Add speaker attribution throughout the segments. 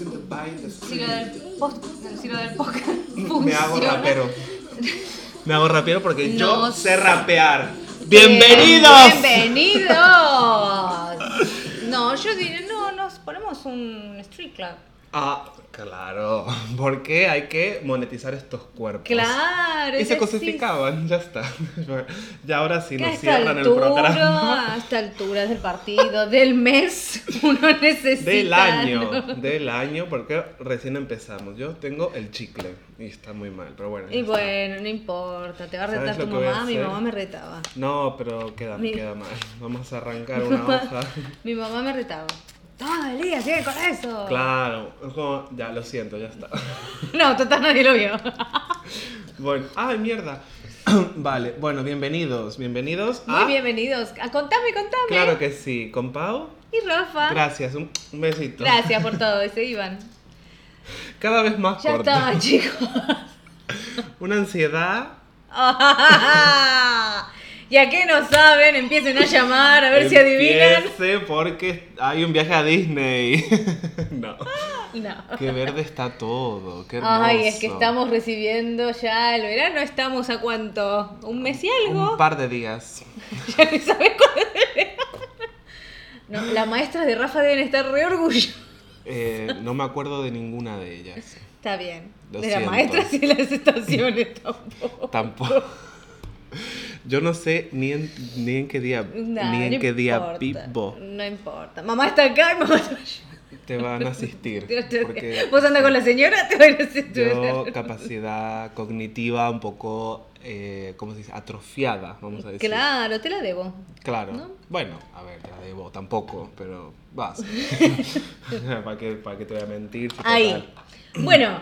Speaker 1: Si lo
Speaker 2: street.
Speaker 1: del, post, si lo del podcast
Speaker 2: Me hago rapero. Me hago rapero porque yo
Speaker 1: No
Speaker 2: sé rapear. ¡Bienvenidos!
Speaker 1: ¡Bienvenidos! No, yo diré, no, nos ponemos un street club.
Speaker 2: Ah, claro. Porque hay que monetizar estos cuerpos.
Speaker 1: Claro.
Speaker 2: Y se cosificaban, ya está. Ya ahora sí
Speaker 1: sí.
Speaker 2: Nos cierran el
Speaker 1: altura,
Speaker 2: programa.
Speaker 1: a esta altura del partido, del mes, uno necesita.
Speaker 2: Del año,
Speaker 1: ¿no?
Speaker 2: del año, porque recién empezamos. Yo tengo el chicle y está muy mal, pero bueno.
Speaker 1: Y
Speaker 2: está.
Speaker 1: bueno, no importa, te va a
Speaker 2: ¿Sabes
Speaker 1: retar tu
Speaker 2: a
Speaker 1: mamá, mi mamá me retaba.
Speaker 2: No, pero queda,
Speaker 1: Mi-
Speaker 2: queda mal. Vamos a arrancar una hoja.
Speaker 1: Mi mamá me retaba. Todo el día, sigue con eso.
Speaker 2: Claro, es como, ya, lo siento, ya está.
Speaker 1: No, total nadie lo vio.
Speaker 2: Bueno, ay, mierda. Vale, bueno, bienvenidos, bienvenidos
Speaker 1: Muy
Speaker 2: a...
Speaker 1: bienvenidos. A contame, contame.
Speaker 2: Claro que sí, con Pau.
Speaker 1: Y Rafa.
Speaker 2: Gracias, un, un besito.
Speaker 1: Gracias por todo, y se iban.
Speaker 2: Cada vez más
Speaker 1: Ya
Speaker 2: corto.
Speaker 1: está, chicos.
Speaker 2: Una ansiedad.
Speaker 1: Ya que no saben, empiecen a llamar a ver si adivinan.
Speaker 2: Porque hay un viaje a Disney. no.
Speaker 1: No.
Speaker 2: Qué verde está todo, qué hermoso.
Speaker 1: Ay, es que estamos recibiendo ya el verano, estamos a cuánto, un mes y algo.
Speaker 2: Un par de días.
Speaker 1: Ya ni sabes cuándo es el. No, las maestras de Rafa deben estar re orgullosas.
Speaker 2: Eh, no me acuerdo de ninguna de ellas.
Speaker 1: Está bien.
Speaker 2: Lo
Speaker 1: de las maestras y las estaciones tampoco.
Speaker 2: Tampoco. Yo no sé ni en, ni en qué día,
Speaker 1: Nah,
Speaker 2: ni en
Speaker 1: no
Speaker 2: qué día
Speaker 1: importa,
Speaker 2: vivo
Speaker 1: No importa. Mamá está acá y mamá está
Speaker 2: te van a asistir.
Speaker 1: Porque... Vos andas con la señora, te van a asistir.
Speaker 2: yo capacidad cognitiva un poco, eh, ¿cómo se dice? Atrofiada, vamos a decir.
Speaker 1: Claro, te la debo.
Speaker 2: Claro.
Speaker 1: ¿No?
Speaker 2: Bueno, a ver, te la debo tampoco, pero vas. ¿Para qué, ¿Para qué te voy a mentir?
Speaker 1: Ahí. Bueno,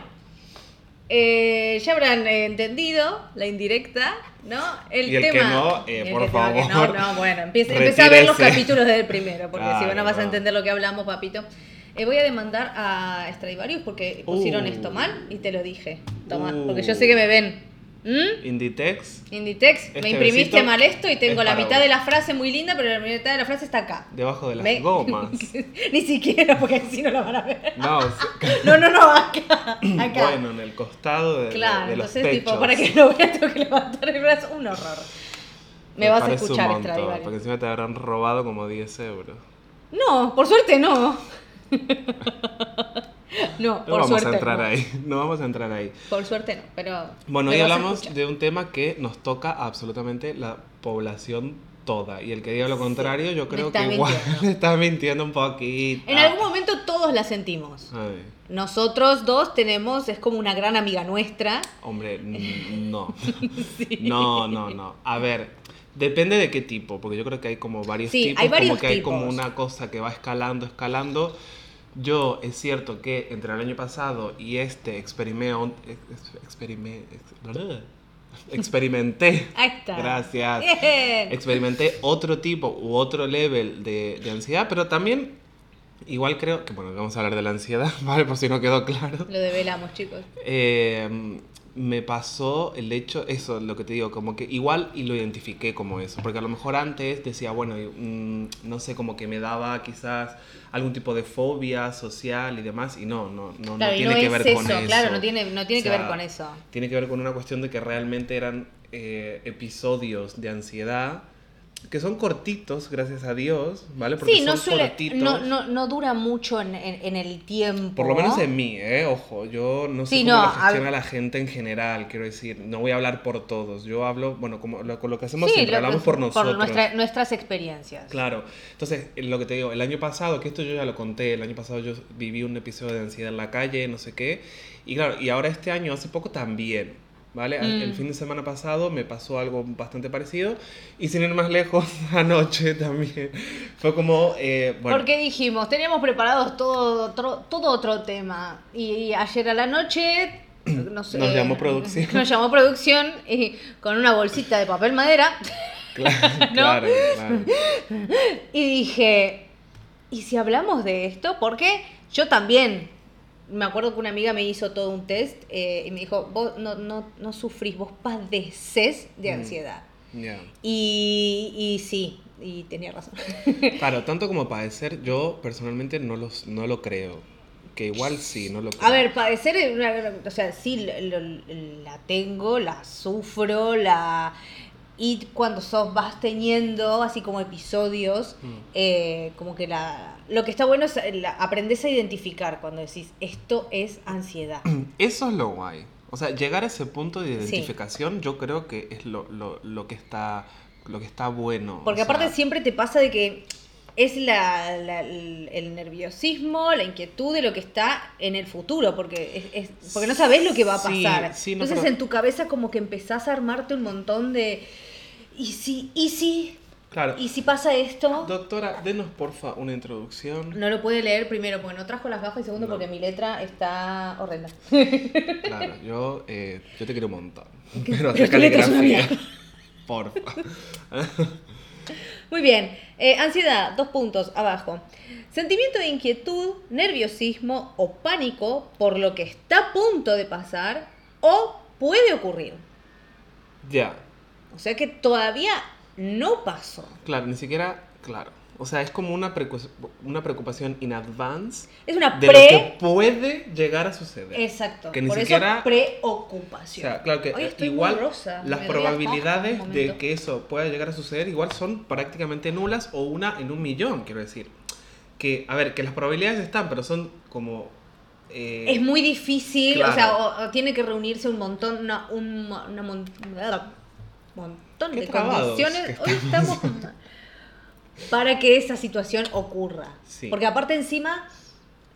Speaker 1: eh, ya habrán eh, entendido la indirecta, ¿no? El
Speaker 2: Y el
Speaker 1: tema.
Speaker 2: que no, eh,
Speaker 1: el
Speaker 2: por
Speaker 1: que tenga que
Speaker 2: favor,
Speaker 1: no, no, bueno, empieza, empieza a ver los capítulos del primero, porque si no, no vas a
Speaker 2: no.
Speaker 1: entender lo que hablamos, papito. Eh, voy a demandar a Stradivarius porque pusieron
Speaker 2: Uh.
Speaker 1: esto mal y te lo dije. Toma,
Speaker 2: Uh.
Speaker 1: porque yo sé que me ven. ¿Mm?
Speaker 2: Inditex,
Speaker 1: Inditex,
Speaker 2: Este
Speaker 1: me imprimiste
Speaker 2: besito
Speaker 1: mal esto y tengo
Speaker 2: es
Speaker 1: la mitad
Speaker 2: vos.
Speaker 1: de la frase muy linda, pero la mitad de la frase está acá.
Speaker 2: debajo de las gomas.
Speaker 1: Ni siquiera, porque así no la van a ver.
Speaker 2: No.
Speaker 1: No, no, no, acá. acá.
Speaker 2: bueno, en el costado de, de-
Speaker 1: Claro,
Speaker 2: de los
Speaker 1: entonces
Speaker 2: techos.
Speaker 1: tipo, para que lo veas tengo que levantar el brazo, un horror. Me, vas a escuchar,
Speaker 2: montón,
Speaker 1: Stradivarius.
Speaker 2: Porque encima te habrán robado como 10 euros.
Speaker 1: No, por suerte no. no,
Speaker 2: No
Speaker 1: por
Speaker 2: vamos
Speaker 1: suerte
Speaker 2: a entrar
Speaker 1: no.
Speaker 2: ahí. No vamos a entrar ahí.
Speaker 1: Por suerte no, pero
Speaker 2: Bueno, hoy hablamos de un tema que nos toca a absolutamente la población toda. Y el que diga lo contrario, yo creo que igual me está mintiendo un poquito.
Speaker 1: En algún momento todos la sentimos.
Speaker 2: Ay,
Speaker 1: Nosotros dos tenemos, es como una gran amiga nuestra.
Speaker 2: hombre, no. No, no, no. A ver, depende de qué tipo, porque yo creo que hay como varios
Speaker 1: Sí,
Speaker 2: tipos,
Speaker 1: hay varios
Speaker 2: como que hay como una cosa que va escalando, escalando. Yo es cierto que entre el año pasado y este experimento, experimenté, gracias,
Speaker 1: Bien.
Speaker 2: experimenté otro tipo u otro level de, de ansiedad, pero también igual creo que, bueno, vamos a hablar de la ansiedad, ¿vale? Por si no quedó claro.
Speaker 1: Lo develamos, chicos.
Speaker 2: Eh, me pasó el hecho, eso, lo que te digo, como que igual y lo identifiqué como eso, porque a lo mejor antes decía, bueno, mm, no sé, como que me daba quizás algún tipo de fobia social y demás, y no, no, no,
Speaker 1: Claro,
Speaker 2: no tiene
Speaker 1: no
Speaker 2: que
Speaker 1: es
Speaker 2: ver
Speaker 1: eso,
Speaker 2: con eso.
Speaker 1: claro, no tiene, no tiene
Speaker 2: O
Speaker 1: que ver con eso.
Speaker 2: Tiene que ver con una cuestión de que realmente eran eh, episodios de ansiedad que son cortitos, gracias a Dios, ¿vale? Porque
Speaker 1: Sí, no
Speaker 2: son
Speaker 1: suele,
Speaker 2: cortitos.
Speaker 1: no, no, no dura mucho en, en- en el tiempo.
Speaker 2: Por lo menos en mí, ¿eh? Ojo, yo no sé
Speaker 1: Sí,
Speaker 2: cómo
Speaker 1: no,
Speaker 2: lo
Speaker 1: a-
Speaker 2: gestiona la gente en general, quiero decir. No voy a hablar por todos. Yo hablo, bueno, como lo, con lo que hacemos
Speaker 1: Sí,
Speaker 2: siempre,
Speaker 1: lo-
Speaker 2: hablamos por nosotros.
Speaker 1: nuestra- nuestras experiencias.
Speaker 2: Claro. Entonces, eh, lo que te digo, el año pasado, que esto yo ya lo conté, el año pasado yo viví un episodio de ansiedad en la calle, no sé qué. Y claro, y ahora este año, hace poco también. ¿Vale?
Speaker 1: Mm.
Speaker 2: El fin de semana pasado me pasó algo bastante parecido. Y sin ir más lejos, anoche también. Fue como. eh, bueno,
Speaker 1: Porque dijimos, teníamos preparados todo otro, todo otro tema. Y ayer a la noche, no sé,
Speaker 2: Nos llamó producción.
Speaker 1: Nos llamó producción y con una bolsita de papel madera.
Speaker 2: Claro,
Speaker 1: ¿No?
Speaker 2: claro, claro.
Speaker 1: Y dije, ¿y si hablamos de esto? Porque yo también, me acuerdo que una amiga me hizo todo un test eh, y me dijo, vos no, no, no sufrís, vos padeces de
Speaker 2: Mm.
Speaker 1: ansiedad. Y, y sí, y tenía razón.
Speaker 2: Claro, tanto como padecer, yo personalmente no, los, no lo creo. Que igual sí, no lo creo.
Speaker 1: A ver, padecer, es una- o sea, sí lo- lo- la tengo, la sufro, la... Y cuando sos, vas teniendo así como episodios,
Speaker 2: Mm.
Speaker 1: eh, como que la... Lo que está bueno es la, aprendes a identificar cuando decís, esto es ansiedad.
Speaker 2: Eso es lo guay. O sea, llegar a ese punto de
Speaker 1: Sí.
Speaker 2: identificación yo creo que es lo, lo, lo que está lo que está bueno.
Speaker 1: Porque
Speaker 2: o sea,
Speaker 1: aparte siempre te pasa de que es la, la- el nerviosismo, la inquietud de lo que está en el futuro, porque, es, es- porque no sabes lo que va a
Speaker 2: Sí,
Speaker 1: pasar.
Speaker 2: sí, no,
Speaker 1: Entonces
Speaker 2: pero-
Speaker 1: en tu cabeza como que empezás a armarte un montón de... ¿Y si? ¿Y si?
Speaker 2: Claro.
Speaker 1: ¿Y si pasa esto?
Speaker 2: Doctora, denos porfa una introducción.
Speaker 1: No lo puede leer primero porque no trajo las gafas y segundo
Speaker 2: No.
Speaker 1: porque mi letra está horrenda.
Speaker 2: Claro, yo, eh, yo te quiero un montón. Pero
Speaker 1: Pero
Speaker 2: hacer
Speaker 1: tu letra es una
Speaker 2: caligrafía. Porfa.
Speaker 1: Muy bien. Eh, ansiedad, dos puntos abajo. Sentimiento de inquietud, nerviosismo o pánico por lo que está a punto de pasar o puede ocurrir.
Speaker 2: Ya.
Speaker 1: O sea que todavía no pasó.
Speaker 2: Claro, ni siquiera, claro. O sea, es como una, una preocupación in advance
Speaker 1: Es una
Speaker 2: de lo que
Speaker 1: pre...
Speaker 2: puede llegar a suceder.
Speaker 1: Exacto.
Speaker 2: Que ni
Speaker 1: por
Speaker 2: siquiera-
Speaker 1: eso preocupación.
Speaker 2: O sea, claro que
Speaker 1: Hoy
Speaker 2: eh,
Speaker 1: estoy
Speaker 2: igual
Speaker 1: rosa,
Speaker 2: las probabilidades de que eso pueda llegar a suceder igual son prácticamente nulas o una en un millón, quiero decir. Que, a ver, que las probabilidades están, pero son como... eh,
Speaker 1: Es muy difícil,
Speaker 2: Claro.
Speaker 1: o sea, o, o tiene que reunirse un montón, una, un una montón de condiciones. Hoy estamos para que esa situación ocurra.
Speaker 2: Sí.
Speaker 1: Porque aparte encima,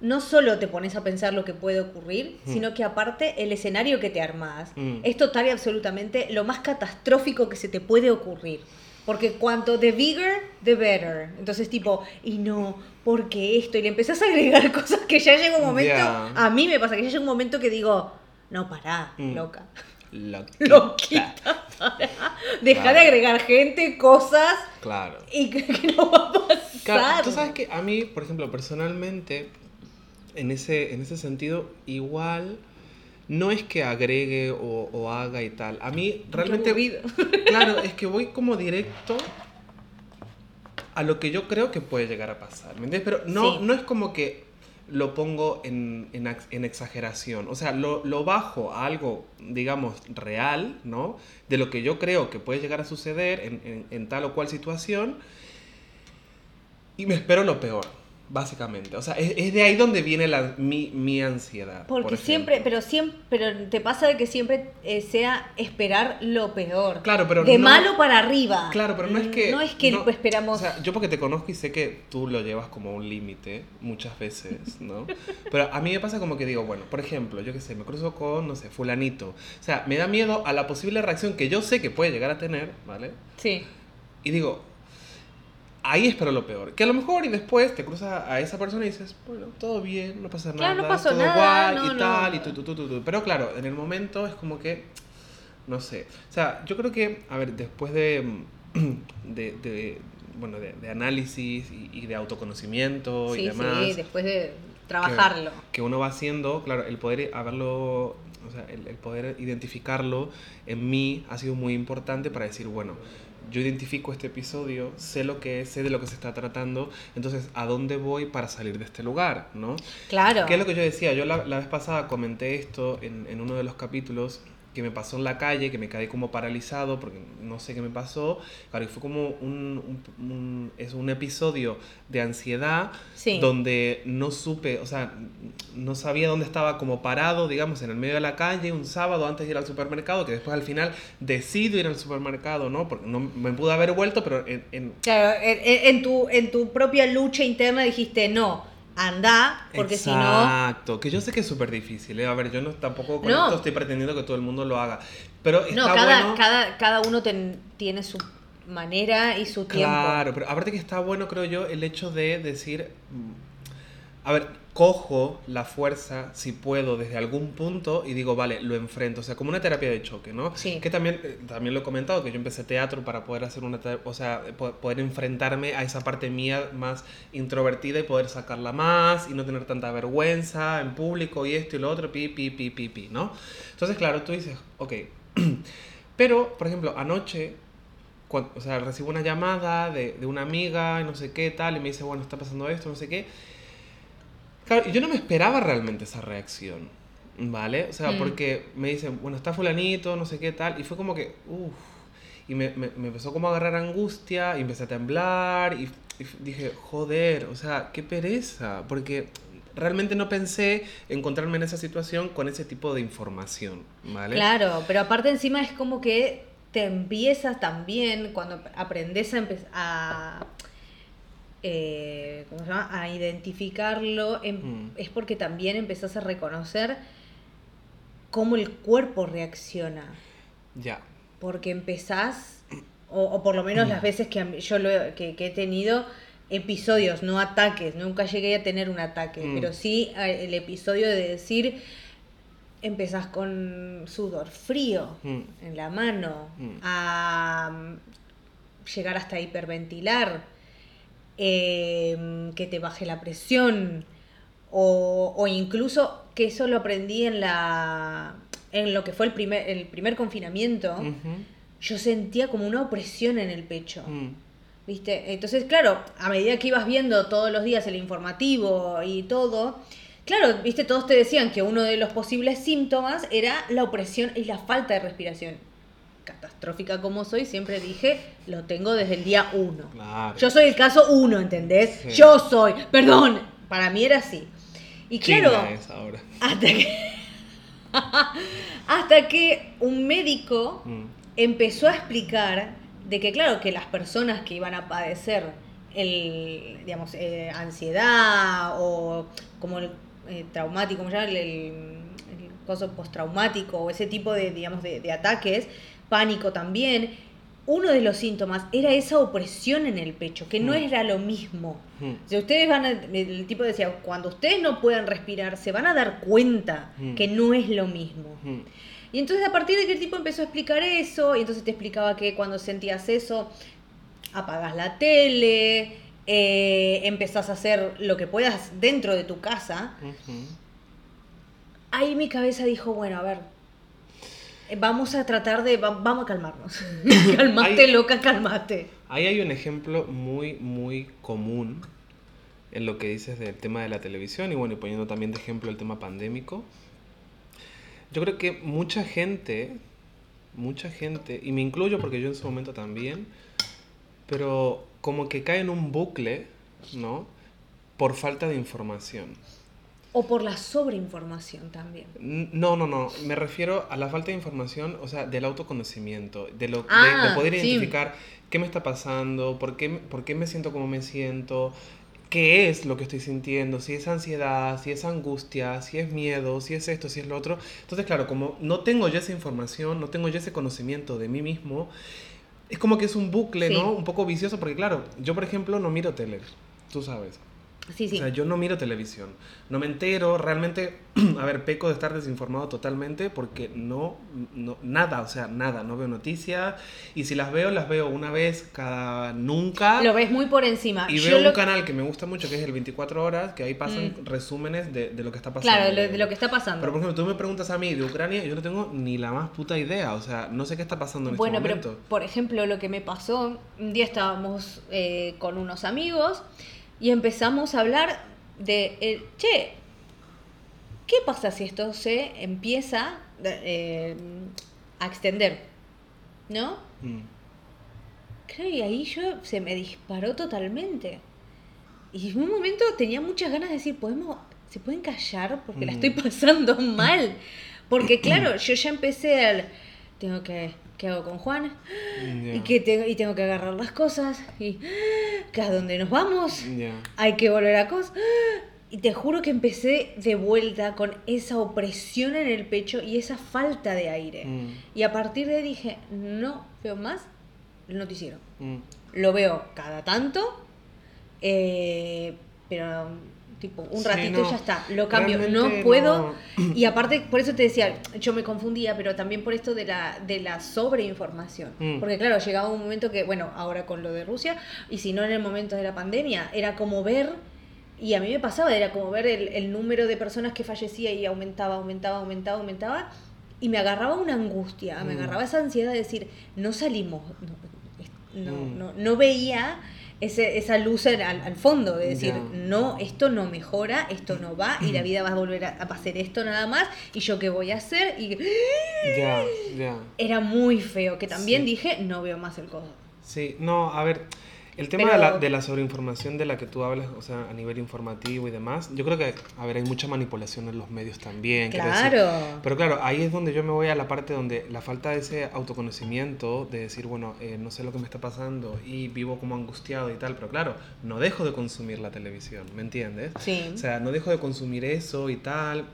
Speaker 1: no solo te pones a pensar lo que puede ocurrir,
Speaker 2: Mm.
Speaker 1: sino que aparte el escenario que te armás
Speaker 2: Mm.
Speaker 1: es total y absolutamente lo más catastrófico que se te puede ocurrir. Porque cuanto the bigger, the better. Entonces tipo, y no, porque esto, y le empezás a agregar cosas que ya llega un momento,
Speaker 2: Ya.
Speaker 1: a mí me pasa que ya llega un momento que digo, no, pará,
Speaker 2: Mm.
Speaker 1: loca.
Speaker 2: Loquita.
Speaker 1: Loquita, pará. Deja
Speaker 2: Claro.
Speaker 1: de agregar gente, cosas,
Speaker 2: Claro.
Speaker 1: y que, que no va a pasar.
Speaker 2: Claro, tú sabes que a mí, por ejemplo, personalmente, en ese, en ese sentido, igual no es que agregue o, o haga y tal. A mí realmente... Claro, es que voy como directo a lo que yo creo que puede llegar a pasar. ¿Me entiendes? Pero no,
Speaker 1: Sí.
Speaker 2: no es como que lo pongo en, en en exageración. O sea, lo, lo bajo a algo, digamos, real, ¿no? De lo que yo creo que puede llegar a suceder en- en tal o cual situación. Y me espero lo peor, básicamente. O sea, es, es de ahí donde viene la, mi, mi ansiedad. por
Speaker 1: Porque
Speaker 2: ejemplo.
Speaker 1: siempre, pero siempre, pero te pasa de que siempre eh, sea esperar lo peor.
Speaker 2: Claro, pero
Speaker 1: de
Speaker 2: no-
Speaker 1: malo para arriba.
Speaker 2: Claro, pero no es que...
Speaker 1: No es que
Speaker 2: no-
Speaker 1: esperamos.
Speaker 2: O sea, yo porque te conozco y sé que tú lo llevas como un límite muchas veces, ¿no? Pero a mí me pasa como que digo, bueno, por ejemplo, yo qué sé, me cruzo con, no sé, fulanito. O sea, me da miedo a la posible reacción que yo sé que puede llegar a tener, ¿vale?
Speaker 1: sí.
Speaker 2: Y digo, ahí espero lo peor. Que a lo mejor y después te cruzas a esa persona y dices, bueno, todo bien, no pasa
Speaker 1: Claro,
Speaker 2: nada,
Speaker 1: no pasó
Speaker 2: todo
Speaker 1: nada,
Speaker 2: igual
Speaker 1: no,
Speaker 2: y
Speaker 1: no.
Speaker 2: tal, y tu, tu, tu, tu. Pero claro, en el momento es como que, no sé. O sea, yo creo que, a ver, después de, de, de, bueno, de, de análisis y, y de autoconocimiento y
Speaker 1: Sí,
Speaker 2: demás,
Speaker 1: sí, después de trabajarlo.
Speaker 2: que uno va haciendo, claro, el poder haberlo, o sea, el, el poder identificarlo en mí ha sido muy importante para decir, bueno, yo identifico este episodio, sé lo que es, sé de lo que se está tratando, entonces, ¿a dónde voy para salir de este lugar? ¿no?
Speaker 1: Claro.
Speaker 2: ¿Qué es lo que yo decía? Yo la, la vez pasada comenté esto en, en uno de los capítulos que me pasó en la calle, que me quedé como paralizado porque no sé qué me pasó. Claro, y fue como un, un- un- es un episodio de ansiedad
Speaker 1: Sí.
Speaker 2: donde no supe, o sea, no sabía dónde estaba como parado, digamos, en el medio de la calle un sábado antes de ir al supermercado, que después al final decido ir al supermercado, ¿no? Porque no me pude haber vuelto, pero en, en-
Speaker 1: Claro, en, en- en tu, en tu propia lucha interna dijiste, no, anda, porque si no...
Speaker 2: Exacto, que yo sé que es súper difícil, ¿eh? A ver, yo no tampoco con
Speaker 1: No.
Speaker 2: esto estoy pretendiendo que todo el mundo lo haga, pero está
Speaker 1: No, cada,
Speaker 2: bueno...
Speaker 1: cada, cada uno ten- tiene su manera y su tiempo.
Speaker 2: Claro, pero aparte que está bueno, creo yo, el hecho de decir, mm, a ver, cojo la fuerza, si puedo, desde algún punto y digo, vale, lo enfrento, o sea, como una terapia de choque, ¿no?
Speaker 1: Sí.
Speaker 2: Que también, eh, también lo he comentado, que yo empecé teatro para poder hacer una, o sea, po- poder enfrentarme a esa parte mía más introvertida y poder sacarla más y no tener tanta vergüenza en público y esto y lo otro, pi, pi, pi, pi, pi, ¿no? Entonces, claro, tú dices, ok, pero, por ejemplo, anoche o sea, recibo una llamada de, de una amiga no sé qué tal, y me dice, bueno, está pasando esto, no sé qué. Claro, yo no me esperaba realmente esa reacción, ¿vale? O sea,
Speaker 1: Mm.
Speaker 2: porque me dicen, bueno, está fulanito, no sé qué tal, y fue como que, uff, y me, me, me empezó como a agarrar angustia, y empecé a temblar, y, y dije, joder, o sea, qué pereza, porque realmente no pensé encontrarme en esa situación con ese tipo de información, ¿vale?
Speaker 1: Claro, pero aparte encima es como que te empiezas también, cuando aprendes a, a eh, ¿cómo se llama? a identificarlo,
Speaker 2: Mm.
Speaker 1: es porque también empezás a reconocer cómo el cuerpo reacciona.
Speaker 2: Ya.
Speaker 1: Porque empezás, o, o por lo menos
Speaker 2: Mm.
Speaker 1: las veces que yo lo que, que he tenido episodios, no ataques, nunca llegué a tener un ataque,
Speaker 2: Mm.
Speaker 1: pero sí el episodio de decir, empezás con sudor frío
Speaker 2: Mm.
Speaker 1: en la mano,
Speaker 2: Mm.
Speaker 1: a mm, llegar hasta hiperventilar, em, que te baje la presión, o, o incluso que eso lo aprendí en la en lo que fue el primer, el primer confinamiento, yo sentía como una opresión en el pecho.
Speaker 2: Mm.
Speaker 1: ¿Viste? Entonces, claro, a medida que ibas viendo todos los días el informativo y todo, claro, ¿viste? Todos te decían que uno de los posibles síntomas era la opresión y la falta de respiración. Catastrófica como soy, siempre dije, lo tengo desde el día uno.
Speaker 2: Claro.
Speaker 1: Yo soy el caso uno, ¿entendés?
Speaker 2: Sí.
Speaker 1: Yo soy, perdón, para mí era así. Y claro,
Speaker 2: China es ahora.
Speaker 1: hasta que, hasta que un médico
Speaker 2: Mm.
Speaker 1: empezó a explicar de que claro que las personas que iban a padecer el digamos eh, ansiedad o como el eh, traumático ¿cómo se llama? el, el, el coso postraumático o ese tipo de digamos de, de ataques pánico también uno de los síntomas era esa opresión en el pecho que no
Speaker 2: Mm.
Speaker 1: era lo mismo
Speaker 2: Mm.
Speaker 1: si ustedes van a, el tipo decía cuando ustedes no puedan respirar se van a dar cuenta
Speaker 2: Mm.
Speaker 1: que no es lo mismo
Speaker 2: Mm.
Speaker 1: y entonces a partir de que el tipo empezó a explicar eso, y entonces te explicaba que cuando sentías eso, apagas la tele, eh, empezás a hacer lo que puedas dentro de tu casa, ahí mi cabeza dijo, bueno, a ver, vamos a tratar de, va- vamos a calmarnos. calmate,
Speaker 2: Ahí-
Speaker 1: loca, calmate.
Speaker 2: Ahí hay un ejemplo muy, muy común en lo que dices del tema de la televisión y bueno, y poniendo también de ejemplo el tema pandémico. Yo creo que mucha gente, mucha gente, y me incluyo porque yo en su momento también, pero como que cae en un bucle, ¿no? Por falta de información.
Speaker 1: O por la sobreinformación también.
Speaker 2: No, no, no. Me refiero a la falta de información, o sea, del autoconocimiento, de, lo, de-
Speaker 1: Ah,
Speaker 2: de poder
Speaker 1: sí.
Speaker 2: identificar qué me está pasando, por qué, por qué me siento como me siento, qué es lo que estoy sintiendo, si es ansiedad, si es angustia, si es miedo, si es esto, si es lo otro. Entonces, claro, como no tengo yo esa información, no tengo yo ese conocimiento de mí mismo, es como que es un bucle,
Speaker 1: Sí.
Speaker 2: ¿no? Un poco vicioso, porque claro, yo por ejemplo no miro tele, tú sabes.
Speaker 1: Sí, sí.
Speaker 2: O sea, yo no miro televisión, no me entero, realmente, a ver, peco de estar desinformado totalmente porque no, no, nada, o sea, nada, no veo noticias y si las veo, las veo una vez cada nunca.
Speaker 1: Lo ves muy por encima.
Speaker 2: Y
Speaker 1: Yo
Speaker 2: veo un
Speaker 1: lo-
Speaker 2: canal que me gusta mucho, que es el 24 horas, que ahí pasan
Speaker 1: Mm.
Speaker 2: resúmenes de, de lo que está pasando.
Speaker 1: Claro, de lo, de lo que está pasando.
Speaker 2: Pero por ejemplo, tú me preguntas a mí de Ucrania, yo no tengo ni la más puta idea, o sea, no sé qué está pasando en
Speaker 1: Bueno,
Speaker 2: este
Speaker 1: pero
Speaker 2: momento.
Speaker 1: por ejemplo, lo que me pasó, un día estábamos eh, con unos amigos y empezamos a hablar de, eh, che, ¿qué pasa si esto se empieza eh, a extender? ¿No?
Speaker 2: Mm.
Speaker 1: Creo y ahí yo se me disparó totalmente. Y en un momento tenía muchas ganas de decir, ¿podemos, ¿se pueden callar? Porque la
Speaker 2: Mm.
Speaker 1: estoy pasando mal. Porque claro, yo ya empecé al... Tengo que... ¿Qué hago con Juan? Y, que tengo, y tengo que agarrar las cosas. Y que a dónde nos vamos. Hay que volver a cosas. Y te juro que empecé de vuelta con esa opresión en el pecho y esa falta de aire.
Speaker 2: Mm.
Speaker 1: Y a partir de ahí dije, no veo más el noticiero.
Speaker 2: Mm.
Speaker 1: Lo veo cada tanto, eh, pero tipo un
Speaker 2: Sí,
Speaker 1: ratito y
Speaker 2: no.
Speaker 1: ya está. Lo cambio, no puedo.
Speaker 2: no.
Speaker 1: Y aparte, por eso te decía, yo me confundía, pero también por esto de la, de la sobreinformación.
Speaker 2: Mm.
Speaker 1: Porque claro, llegaba un momento que, bueno, ahora con lo de Rusia, y si no en el momento de la pandemia, era como ver, y a mí me pasaba, era como ver el, el número de personas que fallecía y aumentaba, aumentaba, aumentaba, aumentaba, y me agarraba una angustia, me
Speaker 2: Mm.
Speaker 1: agarraba esa ansiedad de decir, no salimos, no, no,
Speaker 2: Mm.
Speaker 1: no, no veía ese, esa luz al, al fondo, de decir, no, esto no mejora, esto no va, y la vida va a volver a, hacer esto nada más, y yo qué voy a hacer, y
Speaker 2: Ya, ya.
Speaker 1: era muy feo, que también
Speaker 2: Sí.
Speaker 1: dije, no veo más el coso.
Speaker 2: Sí, no, a ver, el tema
Speaker 1: Pero-
Speaker 2: de, la, de la sobreinformación de la que tú hablas, o sea, a nivel informativo y demás, yo creo que, a ver, hay mucha manipulación en los medios también.
Speaker 1: Claro.
Speaker 2: Pero claro, ahí es donde yo me voy a la parte donde la falta de ese autoconocimiento, de decir, bueno, eh, no sé lo que me está pasando y vivo como angustiado y tal, pero claro, no dejo de consumir la televisión, ¿me entiendes?
Speaker 1: Sí.
Speaker 2: O sea, no dejo de consumir eso y tal.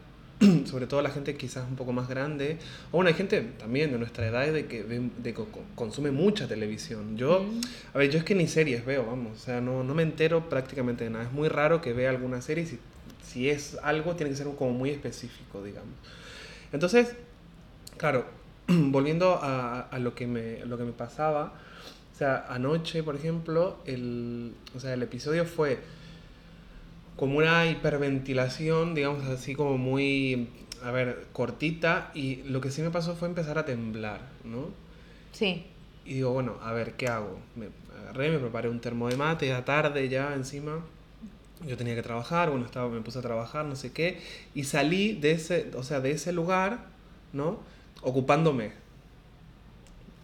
Speaker 2: Sobre todo la gente quizás un poco más grande. O bueno, hay gente también de nuestra edad de que, de consume mucha televisión. Yo,
Speaker 1: Mm.
Speaker 2: a ver, yo es que ni series veo, vamos. O sea, no, no me entero prácticamente de nada. Es muy raro que vea alguna serie. Si, si es algo, tiene que ser como muy específico, digamos. Entonces, claro, volviendo a, a lo, que me, lo que me pasaba. O sea, anoche, por ejemplo, el, o sea, el episodio fue como una hiperventilación, digamos así como muy, a ver, cortita y lo que sí me pasó fue empezar a temblar, ¿no?
Speaker 1: Sí.
Speaker 2: Y digo, bueno, a ver, ¿qué hago? Me agarré, me preparé un termo de mate, ya tarde ya encima. Yo tenía que trabajar, bueno, estaba, me puse a trabajar, no sé qué, y salí de ese, o sea, de ese lugar, ¿no? Ocupándome.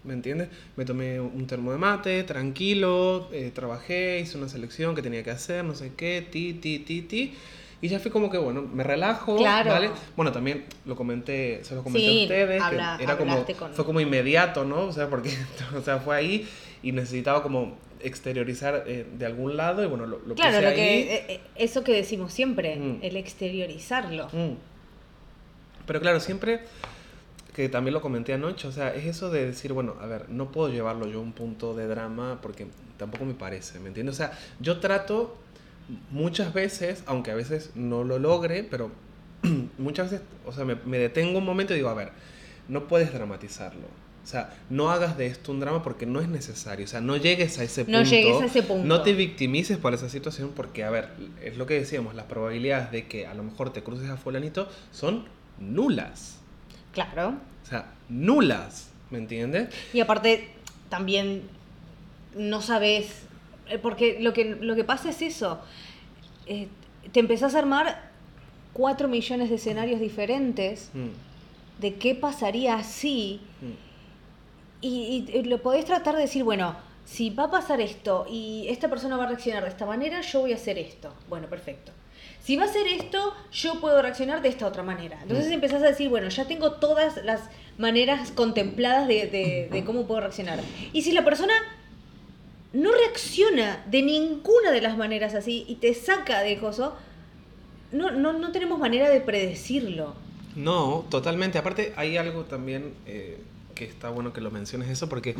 Speaker 2: ¿Me entiendes? Me tomé un termo de mate, tranquilo, eh, trabajé, hice una selección que tenía que hacer, no sé qué, ti, ti, ti, ti. Y ya fue como que, bueno, me relajo,
Speaker 1: Claro.
Speaker 2: ¿vale? Bueno, también lo comenté, se lo comenté
Speaker 1: Sí,
Speaker 2: a ustedes, que
Speaker 1: habla-
Speaker 2: era como,
Speaker 1: con-
Speaker 2: fue como inmediato, ¿no? O sea, porque, o sea, fue ahí y necesitaba como exteriorizar eh, de algún lado y bueno, lo, lo
Speaker 1: Claro,
Speaker 2: puse
Speaker 1: lo
Speaker 2: ahí.
Speaker 1: que, eh, eso que decimos siempre,
Speaker 2: Mm.
Speaker 1: el exteriorizarlo.
Speaker 2: Mm. Pero claro, siempre que también lo comenté anoche, o sea, es eso de decir, bueno, a ver, no puedo llevarlo yo a un punto de drama porque tampoco me parece, ¿me entiendes? O sea, yo trato muchas veces, aunque a veces no lo logre, pero muchas veces, o sea, me, me detengo un momento y digo, a ver, no puedes dramatizarlo. O sea, no hagas de esto un drama porque no es necesario. O sea, no llegues a ese punto.
Speaker 1: No llegues a ese punto.
Speaker 2: No te victimices por esa situación porque, a ver, es lo que decíamos, las probabilidades de que a lo mejor te cruces a fulanito son nulas.
Speaker 1: Claro.
Speaker 2: O sea, nulas. ¿Me entiendes?
Speaker 1: Y aparte, también no sabes, eh, porque lo que, lo que pasa es eso, eh, te empezás a armar cuatro millones de escenarios diferentes
Speaker 2: Mm,
Speaker 1: de qué pasaría si,
Speaker 2: mm.
Speaker 1: y, y lo podés tratar de decir, bueno, si va a pasar esto y esta persona va a reaccionar de esta manera, yo voy a hacer esto. Bueno, perfecto. Si va a hacer esto, yo puedo reaccionar de esta otra manera. Entonces
Speaker 2: Mm.
Speaker 1: empezás a decir, bueno, ya tengo todas las maneras contempladas de, de- de cómo puedo reaccionar. Y si la persona no reacciona de ninguna de las maneras así y te saca de coso, no, no, no tenemos manera de predecirlo.
Speaker 2: No, totalmente. Aparte, hay algo también eh, que está bueno que lo menciones eso, porque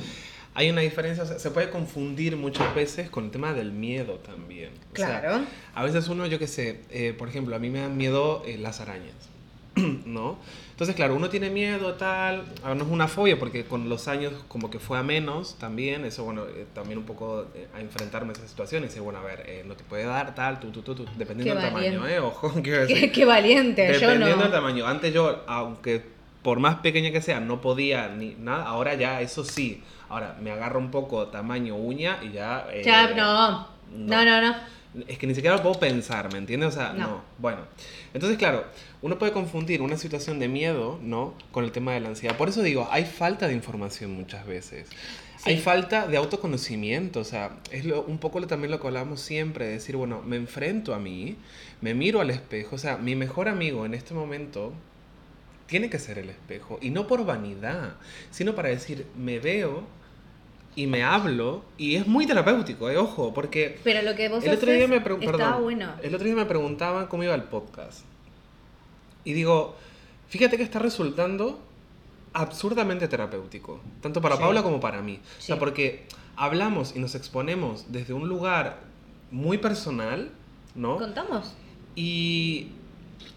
Speaker 2: hay una diferencia, o sea, se puede confundir muchas veces con el tema del miedo también. O sea,
Speaker 1: Claro.
Speaker 2: a veces uno, yo qué sé, eh, por ejemplo, a mí me dan miedo eh, las arañas, ¿no? Entonces, claro, uno tiene miedo, tal, a ver, no es una fobia, porque con los años como que fue a menos también, eso, bueno, eh, también un poco eh, a enfrentarme a esa situación y decir, bueno, a ver, eh, no te puede dar, tal, tú, tú, tú, tú, dependiendo
Speaker 1: Qué
Speaker 2: del tamaño,
Speaker 1: valiente.
Speaker 2: ¿eh? Ojo, quiero decir.
Speaker 1: Qué, valiente, yo
Speaker 2: Dependiendo
Speaker 1: no.
Speaker 2: del tamaño. Antes yo, aunque por más pequeña que sea, no podía ni nada, ahora ya eso sí. Ahora me agarro un poco tamaño uña y ya... eh,
Speaker 1: Ya, no.
Speaker 2: no.
Speaker 1: No, no, no.
Speaker 2: Es que ni siquiera lo puedo pensar, ¿me entiendes? O sea, no.
Speaker 1: No.
Speaker 2: Bueno, entonces claro, uno puede confundir una situación de miedo, ¿no? Con el tema de la ansiedad. Por eso digo, hay falta de información muchas veces.
Speaker 1: Sí.
Speaker 2: Hay falta de autoconocimiento, o sea, es lo- un poco lo, también lo que hablamos siempre, de decir, bueno, me enfrento a mí, me miro al espejo, o sea, mi mejor amigo en este momento tiene que ser el espejo, y no por vanidad, sino para decir, me veo y me hablo, y es muy terapéutico, eh, ojo, porque
Speaker 1: Pero lo que vos
Speaker 2: el otro día me perdón,
Speaker 1: bueno.
Speaker 2: El otro día me preguntaban cómo iba el podcast. Y digo, fíjate que está resultando absurdamente terapéutico, tanto para
Speaker 1: Sí.
Speaker 2: Paula como para mí. O sea,
Speaker 1: Sí.
Speaker 2: porque hablamos y nos exponemos desde un lugar muy personal, ¿no?
Speaker 1: ¿Contamos?
Speaker 2: Y,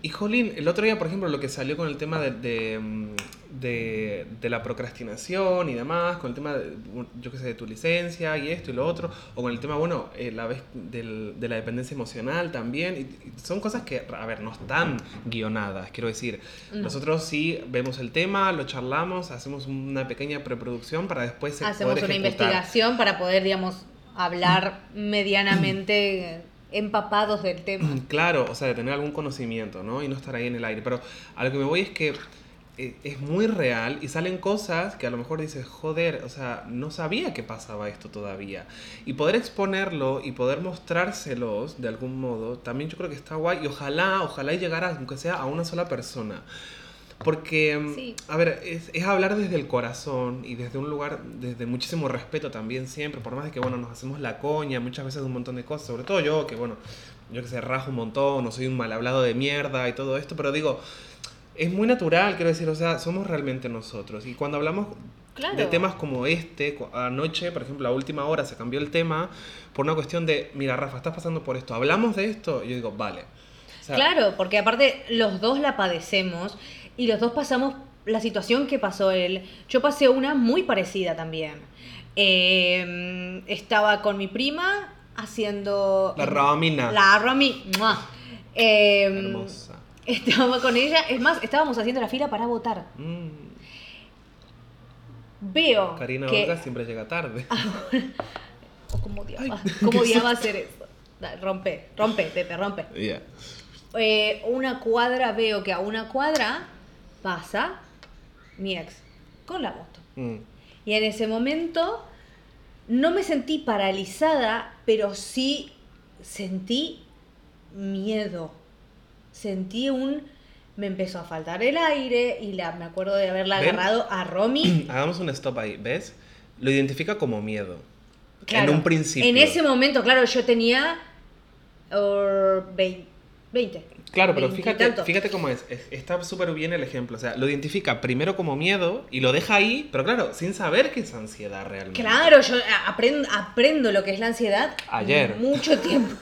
Speaker 2: y Jolín, el otro día, por ejemplo, lo que salió con el tema de, de, mm, de, de, la procrastinación y demás, con el tema, de, yo qué sé, de tu licencia y esto y lo otro, o con el tema, bueno, eh, la vez del, de la dependencia emocional también. Y, son cosas que, a ver, no están guionadas, quiero decir. Nosotros sí vemos el tema, lo charlamos, hacemos una pequeña preproducción para después...
Speaker 1: Hacemos una investigación para poder, digamos, hablar medianamente empapados del tema.
Speaker 2: Claro, o sea, de tener algún conocimiento, ¿no? Y no estar ahí en el aire. Pero a lo que me voy es que eh, es muy real y salen cosas que a lo mejor dices, joder, o sea, no sabía que pasaba esto todavía. Y poder exponerlo y poder mostrárselos de algún modo, también yo creo que está guay y ojalá, ojalá llegara, aunque sea a una sola persona. Porque, mm, a ver, es, es, hablar desde el corazón y desde un lugar, desde muchísimo respeto también siempre, por más de que, bueno, nos hacemos la coña muchas veces de un montón de cosas, sobre todo yo, que, bueno, yo que sé, rajo un montón, no soy un mal hablado de mierda y todo esto, pero digo, es muy natural, quiero decir, o sea, somos realmente nosotros. Y cuando hablamos de temas como este, anoche, por ejemplo, a última hora se cambió el tema por una cuestión de, mira, Rafa, estás pasando por esto, hablamos de esto, y yo digo, vale.
Speaker 1: claro, porque aparte los dos la padecemos y los dos pasamos la situación que pasó él. Yo pasé una muy parecida también. Em, estaba con mi prima haciendo...
Speaker 2: La Romina.
Speaker 1: La Romi. Eh, Hermosa. Estaba con ella. Es más, estábamos haciendo la fila para votar. Mm. Veo.
Speaker 2: Karina que... siempre llega tarde.
Speaker 1: oh, ¿Cómo odiaba, ¿cómo odiaba hacer eso? rompe, rompe, Pepe, rompe. Eh, una cuadra, veo que a una cuadra pasa mi ex con la moto. Mm. Y en ese momento no me sentí paralizada, pero sí sentí miedo. Sentí un... Me empezó a faltar el aire y la, me acuerdo de haberla agarrado a Romy.
Speaker 2: Hagamos un stop ahí, ¿ves? Lo identifica como miedo. en un principio.
Speaker 1: En ese momento, claro, yo tenía 20.
Speaker 2: Claro, pero fíjate, fíjate cómo es. Está súper bien el ejemplo. O sea, lo identifica primero como miedo y lo deja ahí, pero claro, sin saber qué es ansiedad realmente.
Speaker 1: Claro, yo aprendo, aprendo lo que es la ansiedad.
Speaker 2: Ayer.
Speaker 1: Mucho tiempo.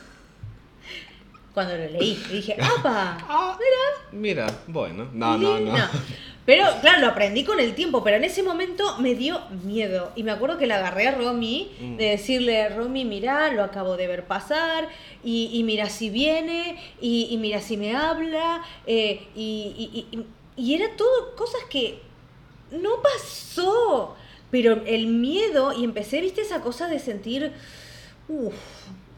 Speaker 1: Cuando lo leí, dije, ¡apa! Ah, mira.
Speaker 2: Mira, bueno. no, no. no.
Speaker 1: Pero claro, lo aprendí con el tiempo, pero en ese momento me dio miedo. Y me acuerdo que la agarré a Romy, mm. de decirle, Romy, mira, lo acabo de ver pasar, y, mira si viene, y, mira si me habla, eh, y, y, era todo cosas que no pasó. Pero el miedo, y empecé, viste, esa cosa de sentir, uff,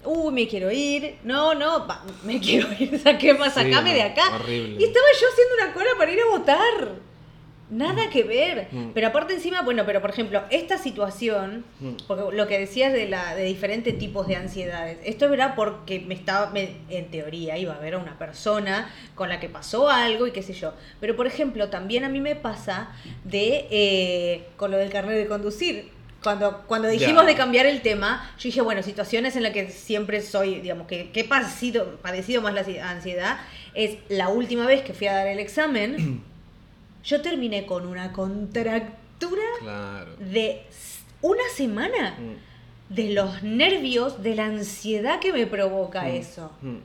Speaker 1: uy, me quiero ir, no, no, me quiero ir, saqué, sacame de acá. Y estaba yo haciendo una cola para ir a votar. Nada que ver. Mm. Pero aparte encima, bueno, pero por ejemplo, esta situación, mm. porque lo que decías de la de diferentes tipos de ansiedades, esto es verdad porque me estaba, en teoría, iba a ver a una persona con la que pasó algo y qué sé yo. Pero por ejemplo, también a mí me pasa de, eh, con lo del carnet de conducir, cuando, cuando dijimos de cambiar el tema, yo dije, bueno, situaciones en las que siempre soy, digamos, que, que he padecido, padecido más la ansiedad, es la última vez que fui a dar el examen. Yo terminé con una contractura de una semana. Mm. De los nervios, de la ansiedad que me provoca mm. eso. Mm.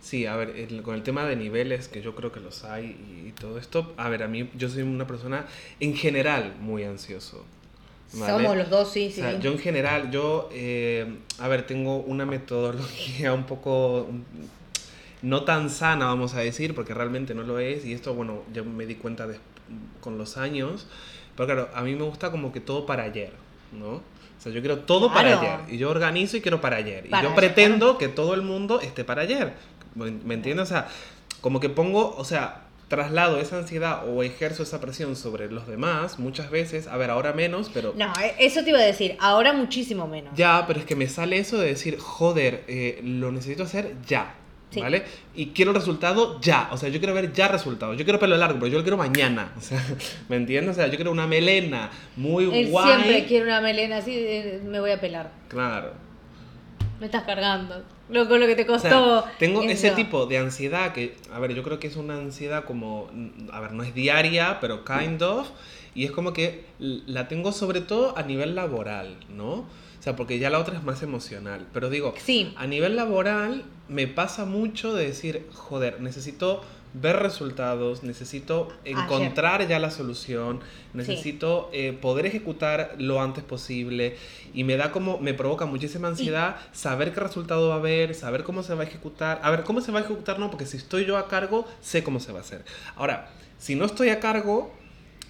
Speaker 2: Sí, a ver, con el tema de niveles, que yo creo que los hay y, todo esto, a ver, a mí yo soy una persona en general muy ansioso.
Speaker 1: Somos los dos, sí, sí.
Speaker 2: yo en general, yo, eh, a ver, tengo una metodología un poco no tan sana, vamos a decir, porque realmente no lo es, y esto, bueno, ya me di cuenta con los años, pero claro, a mí me gusta como que todo para ayer, ¿no? O sea, yo quiero todo para ayer, y yo organizo y quiero para ayer, y yo pretendo que todo el mundo esté para ayer, ¿me entiendes? O sea, como que pongo, o sea, traslado esa ansiedad o ejerzo esa presión sobre los demás muchas veces, a ver, ahora menos, pero...
Speaker 1: No, e, eso te iba a decir, ahora muchísimo menos.
Speaker 2: Ya, pero es que me sale eso de decir, joder, eh, lo necesito hacer ya. ¿Vale? Y quiero el resultado ya. O sea, yo quiero ver ya resultados. Yo quiero pelo largo, pero yo lo quiero mañana. O sea, ¿me entiendes? O sea, yo quiero una melena muy
Speaker 1: Él
Speaker 2: guay.
Speaker 1: siempre quiere una melena así, me voy a pelar.
Speaker 2: Claro.
Speaker 1: Me estás cargando. Lo, con lo que te costó.
Speaker 2: tengo ese tipo de ansiedad que, a ver, yo creo que es una ansiedad como, a ver, no es diaria, pero kind of. Y es como que la tengo sobre todo a nivel laboral, ¿no? O sea, porque ya la otra es más emocional. Pero digo,
Speaker 1: sí.
Speaker 2: a nivel laboral me pasa mucho de decir, joder, necesito ver resultados, necesito encontrar ya la solución, necesito eh, poder ejecutar lo antes posible y me da como, me provoca muchísima ansiedad saber qué resultado va a haber, saber cómo se va a ejecutar. A ver, ¿cómo se va a ejecutar? No, porque si estoy yo a cargo, sé cómo se va a hacer. Ahora, si no estoy a cargo,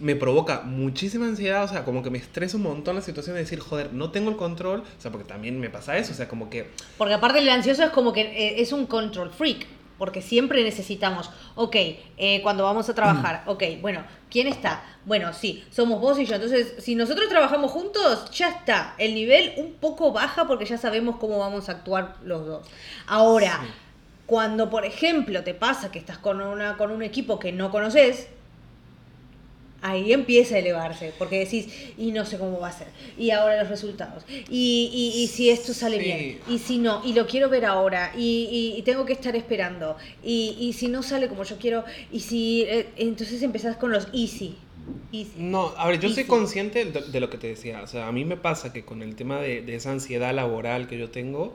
Speaker 2: me provoca muchísima ansiedad, o sea, como que me estresa un montón la situación de decir, joder, no tengo el control, o sea, porque también me pasa eso, o sea, como que...
Speaker 1: Porque aparte el ansioso es como que eh, es un control freak, porque siempre necesitamos, ok, eh, cuando vamos a trabajar, ok, bueno, ¿quién está? Bueno, sí, somos vos y yo, entonces si nosotros trabajamos juntos, ya está, el nivel un poco baja porque ya sabemos cómo vamos a actuar los dos. Ahora... Cuando, por ejemplo, te pasa que estás con, una, con un equipo que no conoces, ahí empieza a elevarse, porque decís, y no sé cómo va a ser, y ahora los resultados, y, y, si esto sale bien, y si no, y lo quiero ver ahora, y, y tengo que estar esperando, y, si no sale como yo quiero, y si, eh, entonces empezás con los easy. Easy.
Speaker 2: No, a ver, yo soy consciente de, lo que te decía, o sea, a mí me pasa que con el tema de, de esa ansiedad laboral que yo tengo,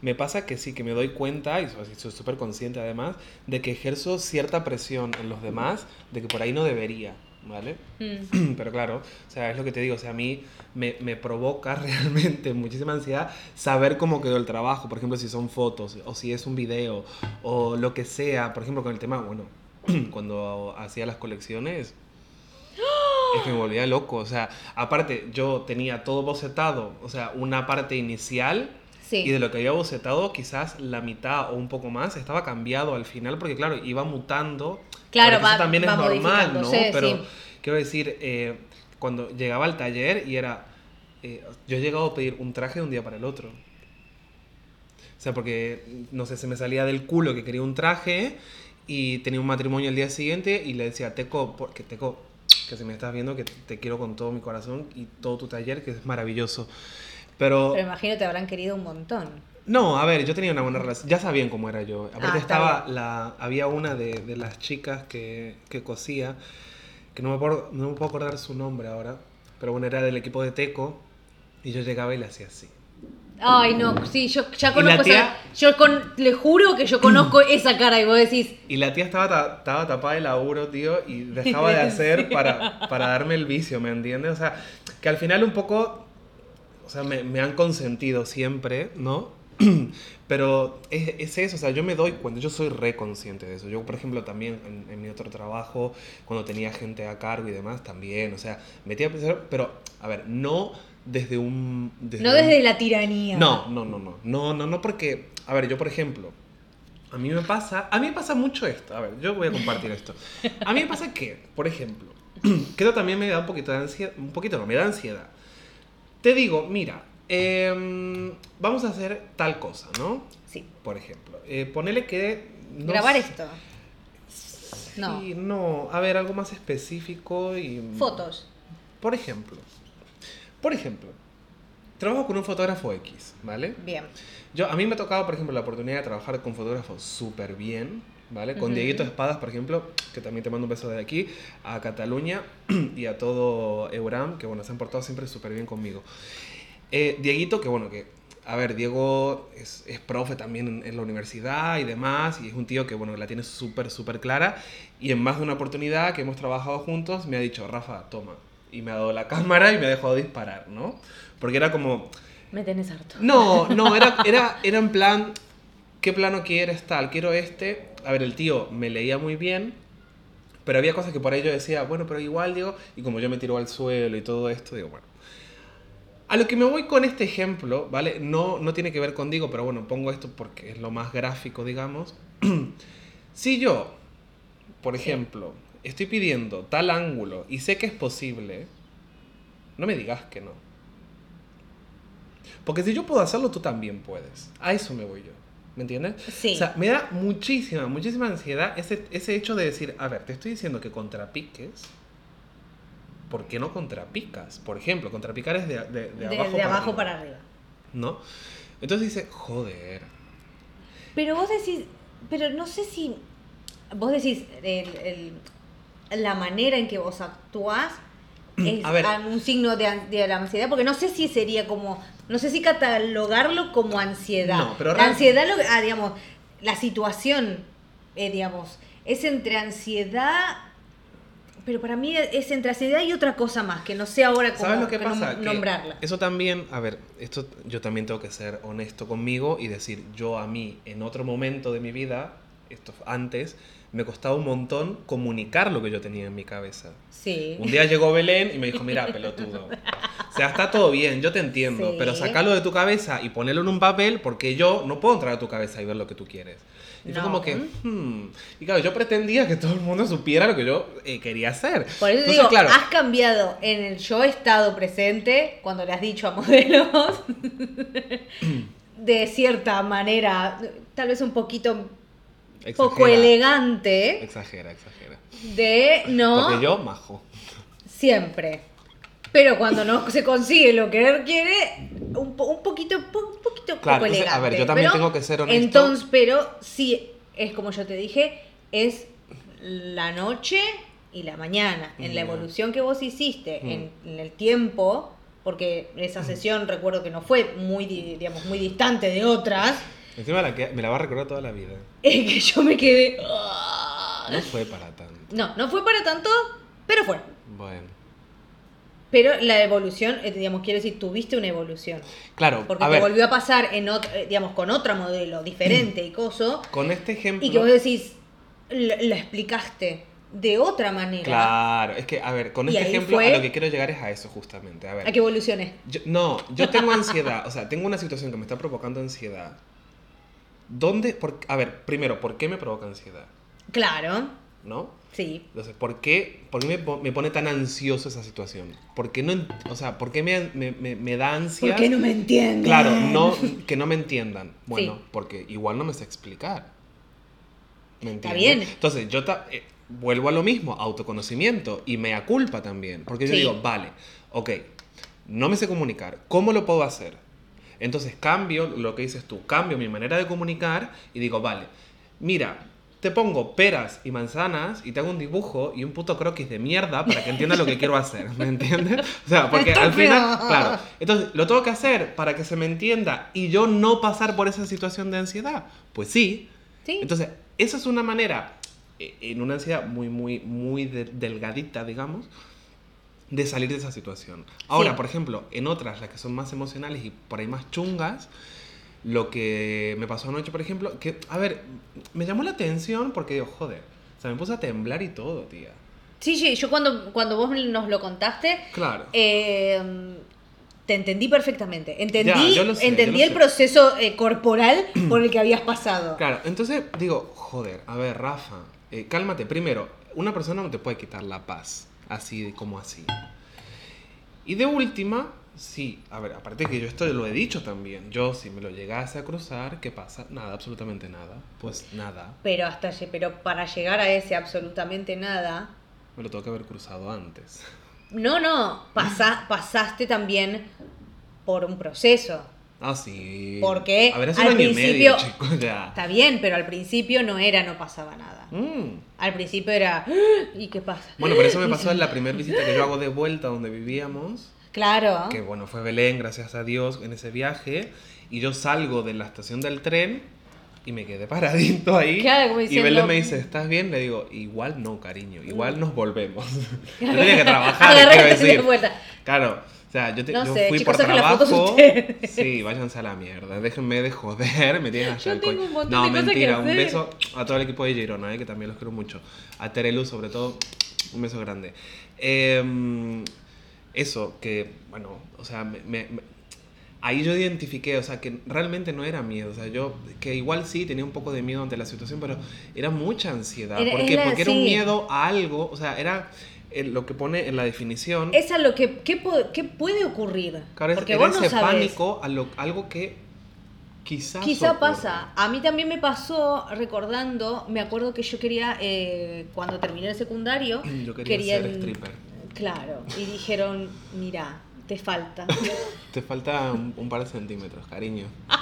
Speaker 2: me pasa que sí, que me doy cuenta, y soy súper consciente además, de que ejerzo cierta presión en los demás, de que por ahí no debería. ¿Vale? Mm. Pero claro, o sea, es lo que te digo, o sea, a mí me, me, provoca realmente muchísima ansiedad saber cómo quedó el trabajo, por ejemplo, si son fotos o si es un video o lo que sea, por ejemplo, con el tema, bueno, cuando hacía las colecciones, es que me volvía loco, o sea, aparte yo tenía todo bocetado, o sea, una parte inicial y de lo que había bocetado, quizás la mitad o un poco más estaba cambiado al final, porque claro, iba mutando.
Speaker 1: Claro, va,
Speaker 2: eso también es normal, ¿no? Pero quiero decir, eh, cuando llegaba al taller y era. Eh, yo he llegado a pedir un traje de un día para el otro. O sea, porque, no sé, se me salía del culo que quería un traje y tenía un matrimonio el día siguiente y le decía, Teco, porque Teco, que si me estás viendo, que te quiero con todo mi corazón y todo tu taller, que es maravilloso. Pero,
Speaker 1: Pero imagino te habrán querido un montón.
Speaker 2: No, a ver, yo tenía una buena relación. Ya sabían cómo era yo. Aparte ah, estaba la, había una de, de las chicas que, que, cosía, que no me, puedo, no me puedo acordar su nombre ahora, pero bueno, era del equipo de Teco, y yo llegaba y le hacía así.
Speaker 1: Ay, no, sí, yo ya conozco esa, Yo con, le juro que yo conozco esa cara y vos decís.
Speaker 2: Y la tía estaba, estaba tapada de laburo, tío, y dejaba de hacer para, para darme el vicio, ¿me entiendes? O sea, que al final un poco o sea, me, me han consentido siempre, ¿no? Pero es, es, eso, o sea, yo me doy cuenta, yo soy reconsciente de eso. Yo, por ejemplo, también en, mi otro trabajo, cuando tenía gente a cargo y demás, también, o sea, metía a pensar, pero, a ver, no desde un...
Speaker 1: no desde la tiranía.
Speaker 2: No, no, no, no, no, no, no, porque, a ver, yo, por ejemplo, a mí me pasa, a mí me pasa mucho esto, a ver, yo voy a compartir esto. A mí me pasa que, por ejemplo, que esto también me da un poquito de ansiedad, un poquito no, me da ansiedad te digo, mira, em, vamos a hacer tal cosa, ¿no?
Speaker 1: Sí.
Speaker 2: Por ejemplo, eh, ponele que...
Speaker 1: Grabar esto.
Speaker 2: no. no. A ver, algo más específico y...
Speaker 1: Fotos.
Speaker 2: Por ejemplo. Por ejemplo. Trabajo con un fotógrafo X, ¿vale?
Speaker 1: Bien.
Speaker 2: Yo, a mí me ha tocado, por ejemplo, la oportunidad de trabajar con fotógrafos súper bien, ¿vale? Con Dieguito Espadas, por ejemplo, que también te mando un beso de aquí, a Cataluña y a todo Euram, que bueno, se han portado siempre súper bien conmigo. Eh, Dieguito, que bueno, que, a ver, Diego es, es profe también en, la universidad y demás, y es un tío que bueno, la tiene súper, súper clara, y en más de una oportunidad que hemos trabajado juntos, me ha dicho, Rafa, toma, y me ha dado la cámara y me ha dejado disparar, ¿no? Porque era como...
Speaker 1: Me tenés harto.
Speaker 2: No, no, era, era, era en plan, ¿qué plano quieres tal? Quiero este, a ver, el tío me leía muy bien, pero había cosas que por ahí yo decía, bueno, pero igual, digo, y como yo me tiro al suelo y todo esto, digo, bueno. A lo que me voy con este ejemplo, ¿vale? No, no tiene que ver con digo, pero bueno, pongo esto porque es lo más gráfico, digamos. si yo, por ejemplo, estoy pidiendo tal ángulo y sé que es posible, no me digas que no. Porque si yo puedo hacerlo, tú también puedes. A eso me voy yo. ¿Me entiendes?
Speaker 1: Sí.
Speaker 2: O sea, me da muchísima, muchísima ansiedad ese, ese hecho de decir, a ver, te estoy diciendo que contrapiques. ¿Por qué no contrapicas? Por ejemplo, contrapicar es de, de,
Speaker 1: de, abajo, de abajo para, arriba.
Speaker 2: ¿No? Entonces dice, joder.
Speaker 1: Pero vos decís, pero no sé si. Vos decís, el, el, la manera en que vos actuás es un signo de, de, la ansiedad, porque no sé si sería como no sé si catalogarlo como ansiedad.
Speaker 2: No, pero
Speaker 1: la ansiedad, lo, ah, digamos, la situación, eh, digamos, es entre ansiedad, pero para mí es entre ansiedad y otra cosa más, que no sé ahora cómo
Speaker 2: ¿Sabes lo que pasa? Que
Speaker 1: nombrarla.
Speaker 2: eso también, a ver, esto yo también tengo que ser honesto conmigo y decir, yo a mí en otro momento de mi vida, esto antes, me costaba un montón comunicar lo que yo tenía en mi cabeza.
Speaker 1: Sí.
Speaker 2: Un día llegó Belén y me dijo, mira, pelotudo. O sea, está todo bien, yo te entiendo,
Speaker 1: Sí.
Speaker 2: pero sacarlo de tu cabeza y ponerlo en un papel porque yo no puedo entrar a tu cabeza y ver lo que tú quieres. Y fue
Speaker 1: No.
Speaker 2: como que, hmm. Y claro, yo pretendía que todo el mundo supiera lo que yo eh, quería hacer.
Speaker 1: Por eso
Speaker 2: Entonces,
Speaker 1: digo,
Speaker 2: claro,
Speaker 1: has cambiado en el yo estado presente, cuando le has dicho a modelos, de cierta manera, tal vez un poquito poco
Speaker 2: exagera,
Speaker 1: elegante,
Speaker 2: Exagera, exagera.
Speaker 1: de no
Speaker 2: Porque yo, majo.
Speaker 1: siempre. Pero cuando no se consigue lo que él quiere, un, po- un poquito, po- un poquito
Speaker 2: Claro,
Speaker 1: poco
Speaker 2: entonces,
Speaker 1: elegante.
Speaker 2: a ver, yo también
Speaker 1: Pero
Speaker 2: tengo que ser honesto.
Speaker 1: Entonces, pero sí, es como yo te dije, es la noche y la mañana. En la evolución que vos hiciste,
Speaker 2: Mm.
Speaker 1: en, en el tiempo, porque esa sesión recuerdo que no fue muy, di- digamos, muy distante de otras,
Speaker 2: Encima la que, me la va a recordar toda la vida.
Speaker 1: es que yo me quedé... "Ah".
Speaker 2: No fue para tanto.
Speaker 1: No, no fue para tanto, pero fue.
Speaker 2: Bueno.
Speaker 1: Pero la evolución, eh, digamos, quiero decir, tuviste una evolución.
Speaker 2: Claro,
Speaker 1: Porque
Speaker 2: a
Speaker 1: te
Speaker 2: ver,
Speaker 1: volvió a pasar en eh, digamos, con otra modelo diferente y coso,
Speaker 2: con este ejemplo...
Speaker 1: y que vos decís, la, la explicaste de otra manera.
Speaker 2: Claro, es que, a ver, con
Speaker 1: Y
Speaker 2: este ejemplo
Speaker 1: fue-
Speaker 2: a lo que quiero llegar es a eso justamente. A ver,
Speaker 1: A que evoluciones.
Speaker 2: no, yo tengo ansiedad, o sea, tengo una situación que me está provocando ansiedad. ¿Dónde? Por, a ver, primero, ¿por qué me provoca ansiedad?
Speaker 1: Claro,
Speaker 2: ¿No?
Speaker 1: sí.
Speaker 2: Entonces, ¿por qué, por qué me, me pone tan ansioso esa situación? ¿Por qué no, o sea, ¿por qué me, me, me- da ansia?
Speaker 1: ¿Por qué no me entiendes?
Speaker 2: Claro, no, que no me entiendan. Bueno,
Speaker 1: Sí.
Speaker 2: porque igual no me sé explicar. ¿Me
Speaker 1: Está
Speaker 2: entiendes?
Speaker 1: bien.
Speaker 2: Entonces, yo ta- eh, vuelvo a lo mismo, autoconocimiento y mea culpa también. Porque yo
Speaker 1: Sí.
Speaker 2: digo, vale, ok, no me sé comunicar, ¿cómo lo puedo hacer? Entonces cambio lo que dices tú, cambio mi manera de comunicar y digo, vale, mira, te pongo peras y manzanas y te hago un dibujo y un puto croquis de mierda para que entiendas lo que quiero hacer, ¿me entiendes? O sea, porque al final, claro, entonces lo tengo que hacer para que se me entienda y yo no pasar por esa situación de ansiedad. Pues sí.
Speaker 1: Sí.
Speaker 2: Entonces, esa es una manera, eh, en una ansiedad muy, muy, muy de- delgadita, digamos, de salir de esa situación. Ahora,
Speaker 1: Sí.
Speaker 2: por ejemplo, en otras, las que son más emocionales y por ahí más chungas, lo que me pasó anoche, por ejemplo, que, a ver, me llamó la atención porque digo, joder, o sea, me puse a temblar y todo, tía.
Speaker 1: Sí, sí, yo cuando, cuando vos nos lo contaste,
Speaker 2: Claro.
Speaker 1: eh, te entendí perfectamente. Entendí,
Speaker 2: Ya, sé,
Speaker 1: entendí el
Speaker 2: sé.
Speaker 1: proceso eh, corporal por el que habías pasado.
Speaker 2: Claro, entonces digo, joder, a ver, Rafa, eh, cálmate. Primero, una persona no te puede quitar la paz, así de como así. Y de última, sí, a ver, aparte que yo esto lo he dicho también, yo si me lo llegase a cruzar, ¿qué pasa? Nada, absolutamente nada. Pues nada,
Speaker 1: Pero hasta pero para llegar a ese absolutamente nada,
Speaker 2: me lo tengo que haber cruzado antes.
Speaker 1: no, no, pasa- pasaste también por un proceso.
Speaker 2: Ah, sí.
Speaker 1: Porque
Speaker 2: A ver, hace
Speaker 1: al
Speaker 2: un año y medio,
Speaker 1: principio-
Speaker 2: chicos, ya.
Speaker 1: Está bien, pero al principio no era, no pasaba nada.
Speaker 2: Mm.
Speaker 1: Al principio era, "Ah, ¿y qué pasa?
Speaker 2: Bueno, por eso me pasó en la primera visita que yo hago de vuelta donde vivíamos.
Speaker 1: Claro.
Speaker 2: que bueno, fue Belén, gracias a Dios, en ese viaje, y yo salgo de la estación del tren y me quedé paradito ahí.
Speaker 1: Claro, como
Speaker 2: y Belén me dice, ¿estás bien? Le digo, igual no, cariño, igual nos volvemos. yo tenía que trabajar, quiero decir. Claro, o sea, yo, te-
Speaker 1: No
Speaker 2: yo
Speaker 1: sé,
Speaker 2: fui
Speaker 1: chicos,
Speaker 2: por trabajo. Sí, váyanse a la mierda, déjenme de joder, me tienen
Speaker 1: Yo
Speaker 2: el coño.
Speaker 1: un
Speaker 2: No,
Speaker 1: de
Speaker 2: mentira, un beso a todo el equipo de Girona, eh, que también los quiero mucho. A Terelu, sobre todo, un beso grande. Em, eso, que, bueno, o sea, me, me- ahí yo identifiqué, o sea, que realmente no era miedo, o sea, yo, que igual sí tenía un poco de miedo ante la situación, pero era mucha ansiedad.
Speaker 1: Era-
Speaker 2: ¿Por qué? Porque era un miedo a algo, o sea, era lo que pone en la definición.
Speaker 1: Es a lo que ¿qué, puede ocurrir.
Speaker 2: Claro,
Speaker 1: Porque vos no
Speaker 2: ese pánico a lo, algo que quizás
Speaker 1: Quizá pasa. A mí también me pasó recordando, me acuerdo que yo quería, eh, cuando terminé el secundario,
Speaker 2: Yo quería ser stripper.
Speaker 1: Claro, y dijeron, mira, te falta.
Speaker 2: Te falta un, un par de centímetros, cariño.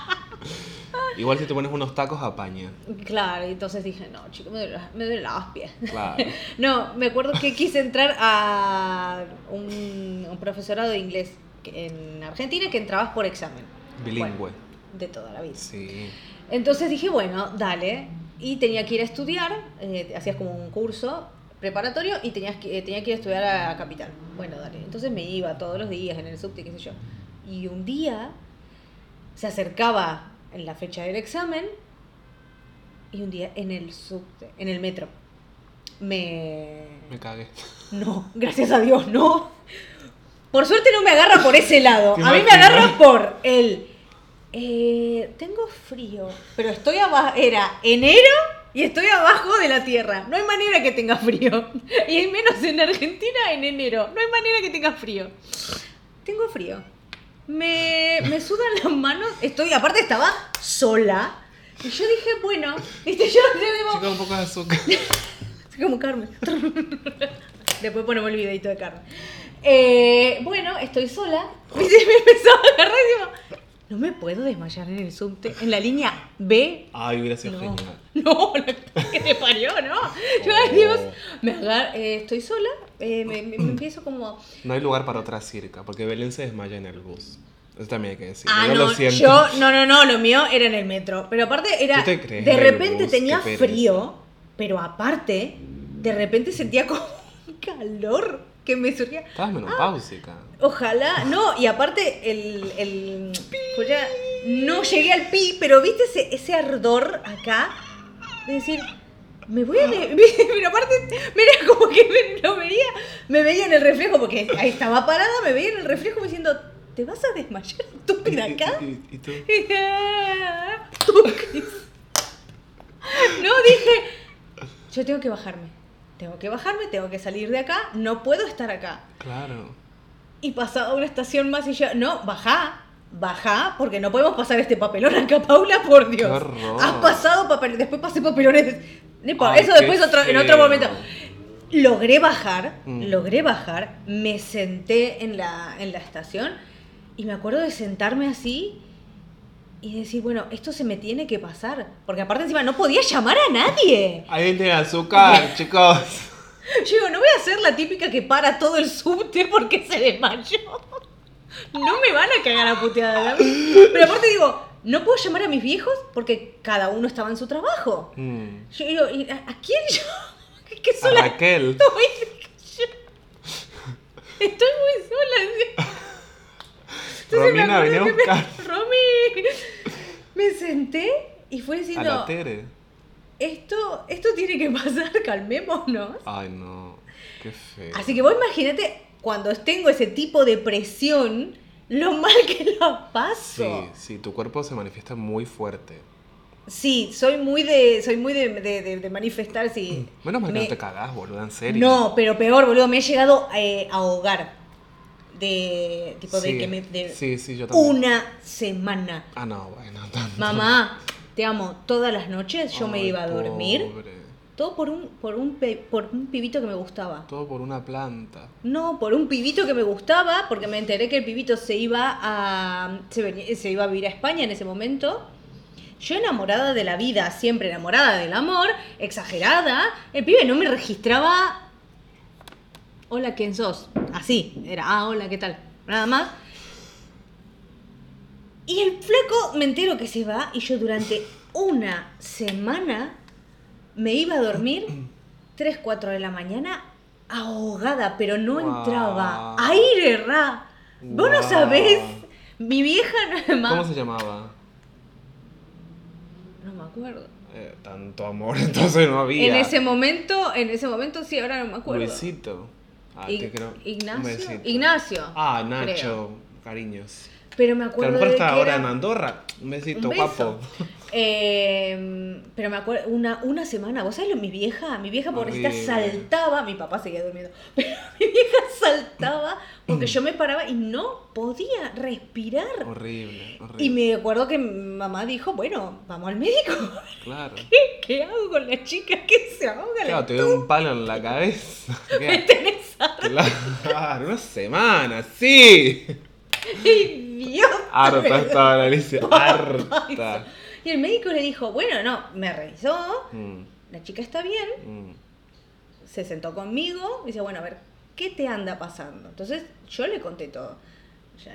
Speaker 2: Igual si te pones unos tacos, apaña.
Speaker 1: claro, y entonces dije, no, chico, me duele, me duele las pies.
Speaker 2: Claro.
Speaker 1: No, me acuerdo que quise entrar a un, un profesorado de inglés en Argentina que entrabas por examen.
Speaker 2: Bilingüe.
Speaker 1: Bueno, de toda la vida.
Speaker 2: Sí.
Speaker 1: Entonces dije, bueno, dale. y tenía que ir a estudiar, eh, hacías como un curso preparatorio y tenías que, eh, tenía que ir a estudiar a, Capital. Bueno, dale. Entonces me iba todos los días en el subte, qué sé yo. Y un día se acercaba en la fecha del examen y un día en el subte, en el metro, me...
Speaker 2: Me cagué.
Speaker 1: No, gracias a Dios, no. Por suerte no me agarra por ese lado.
Speaker 2: ¿Te
Speaker 1: A mí me agarra por el... eh, tengo frío, pero estoy abajo... Era enero y estoy abajo de la tierra. No hay manera que tenga frío. Y menos en Argentina en enero. No hay manera que tenga frío. Tengo frío. Me, me sudan las manos. Estoy, aparte estaba sola. Y yo dije, bueno, viste, yo, yo digo,
Speaker 2: un poco de azúcar.
Speaker 1: Como Carmen. Después ponemos el videito de Carmen. Eh, bueno, estoy sola. ¿Viste? Me empezó a agarrar y digo, no me puedo desmayar en el subte. En la línea B.
Speaker 2: Ay, hubiera sido
Speaker 1: No,
Speaker 2: genial.
Speaker 1: no, que te parió, ¿no? Yo,
Speaker 2: Oh.
Speaker 1: Dios, me agar- eh, estoy sola, eh, me, me- me empiezo como...
Speaker 2: No hay lugar para otra circa, porque Belén se desmaya en el bus. Eso también hay que decir.
Speaker 1: Ah,
Speaker 2: yo
Speaker 1: no,
Speaker 2: lo siento.
Speaker 1: yo, no, no, no, lo mío era en el metro. Pero aparte era,
Speaker 2: ¿Tú te crees
Speaker 1: de repente
Speaker 2: bus?
Speaker 1: tenía frío, pero aparte, de repente sentía como un calor que me surgía.
Speaker 2: Estabas menopáusica.
Speaker 1: Ojalá, no, y aparte el, el pues ya no llegué al pi, pero viste ese, ese ardor acá de decir, me voy a de- pero aparte, mira como que me, lo veía, me veía en el reflejo, porque ahí estaba parada, me veía en el reflejo diciendo, ¿te vas a desmayar estúpida acá?
Speaker 2: ¿Y, y- y tú?
Speaker 1: No, dije, yo tengo que bajarme. Tengo que bajarme, tengo que salir de acá, no puedo estar acá.
Speaker 2: Claro.
Speaker 1: Y pasaba una estación más y yo, no, baja, baja, porque no podemos pasar este papelón acá, Paula, por Dios.
Speaker 2: horror.
Speaker 1: Has pasado papel, después pasé papelones.
Speaker 2: Ay,
Speaker 1: eso después otro, en otro momento. Logré bajar,
Speaker 2: Mm.
Speaker 1: logré bajar, me senté en la, en la estación y me acuerdo de sentarme así y decir, bueno, esto se me tiene que pasar. Porque aparte encima no podía llamar a nadie.
Speaker 2: Alguien tiene azúcar, chicos.
Speaker 1: Yo digo, no voy a ser la típica que para todo el subte porque se desmayó. No me van a cagar a puteada. Pero aparte digo, no puedo llamar a mis viejos porque cada uno estaba en su trabajo.
Speaker 2: Mm.
Speaker 1: Yo digo, ¿y ¿a, a quién yo? Es que
Speaker 2: A
Speaker 1: sola
Speaker 2: Raquel.
Speaker 1: estoy. Muy sola. Entonces me
Speaker 2: Romina,
Speaker 1: acuerdo
Speaker 2: venía a
Speaker 1: que me-
Speaker 2: buscar.
Speaker 1: Romy. Me senté y fue
Speaker 2: A
Speaker 1: diciendo,
Speaker 2: la Tere.
Speaker 1: esto, esto tiene que pasar, calmémonos.
Speaker 2: Ay, no. Qué feo.
Speaker 1: Así que vos imagínate cuando tengo ese tipo de presión, lo mal que lo paso.
Speaker 2: Sí, sí, tu cuerpo se manifiesta muy fuerte.
Speaker 1: Sí, soy muy de, soy muy de, de- de- de manifestar, sí.
Speaker 2: Menos mal que
Speaker 1: Me-
Speaker 2: no te cagás, boludo, en serio.
Speaker 1: No, pero peor, boludo, me he llegado eh, a ahogar. De, tipo, de que me, de
Speaker 2: sí, sí, yo también.
Speaker 1: una semana.
Speaker 2: Ah, no, bueno, tanto.
Speaker 1: Mamá, te amo. Todas las noches yo me iba a dormir.
Speaker 2: pobre.
Speaker 1: Todo por un, por un, por un pibito que me gustaba.
Speaker 2: Todo por una planta.
Speaker 1: No, por un pibito que me gustaba, porque me enteré que el pibito se iba a se, venía- se iba a vivir a España en ese momento. Yo enamorada de la vida, siempre enamorada del amor, exagerada. El pibe no me registraba. Hola, ¿quién sos? Así, era, ah, hola, ¿qué tal? Nada más. Y el flaco me entero que se va y yo durante una semana me iba a dormir 3, 4 de la mañana ahogada, pero no
Speaker 2: Guau.
Speaker 1: entraba aire, ra. Vos no sabés, mi vieja no más.
Speaker 2: ¿Cómo se llamaba?
Speaker 1: No me acuerdo.
Speaker 2: Eh, tanto amor, entonces no había.
Speaker 1: En ese momento, en ese momento sí, ahora no me acuerdo.
Speaker 2: Luisito. Ah, te creo. Un
Speaker 1: Ignacio. Ignacio.
Speaker 2: Ah,
Speaker 1: creo.
Speaker 2: Nacho, cariños.
Speaker 1: Pero me
Speaker 2: Que a lo
Speaker 1: acuerdo
Speaker 2: mejor
Speaker 1: de
Speaker 2: está
Speaker 1: que
Speaker 2: ahora
Speaker 1: era-
Speaker 2: en Andorra. Un besito,
Speaker 1: Un
Speaker 2: guapo.
Speaker 1: Eh, pero me acuerdo, una, una semana, ¿vos sabés lo? Mi vieja, mi vieja pobrecita
Speaker 2: Horrible.
Speaker 1: saltaba, mi papá seguía durmiendo, pero mi vieja saltaba porque yo me paraba y no podía respirar.
Speaker 2: Horrible, horrible.
Speaker 1: Y me acuerdo que mamá dijo, bueno, vamos al médico.
Speaker 2: Claro.
Speaker 1: ¿Qué, qué hago con la chica que se ahoga? La
Speaker 2: Claro, te dio un palo en la cabeza. ¿Qué?
Speaker 1: me tenés
Speaker 2: Claro, una semana, sí.
Speaker 1: idiota.
Speaker 2: Harta estaba la Alicia, harta.
Speaker 1: Y el médico le dijo, bueno, no, me revisó,
Speaker 2: Mm,
Speaker 1: la chica está bien,
Speaker 2: mm.
Speaker 1: se sentó conmigo y dice, bueno, a ver, ¿qué te anda pasando? Entonces yo le conté todo.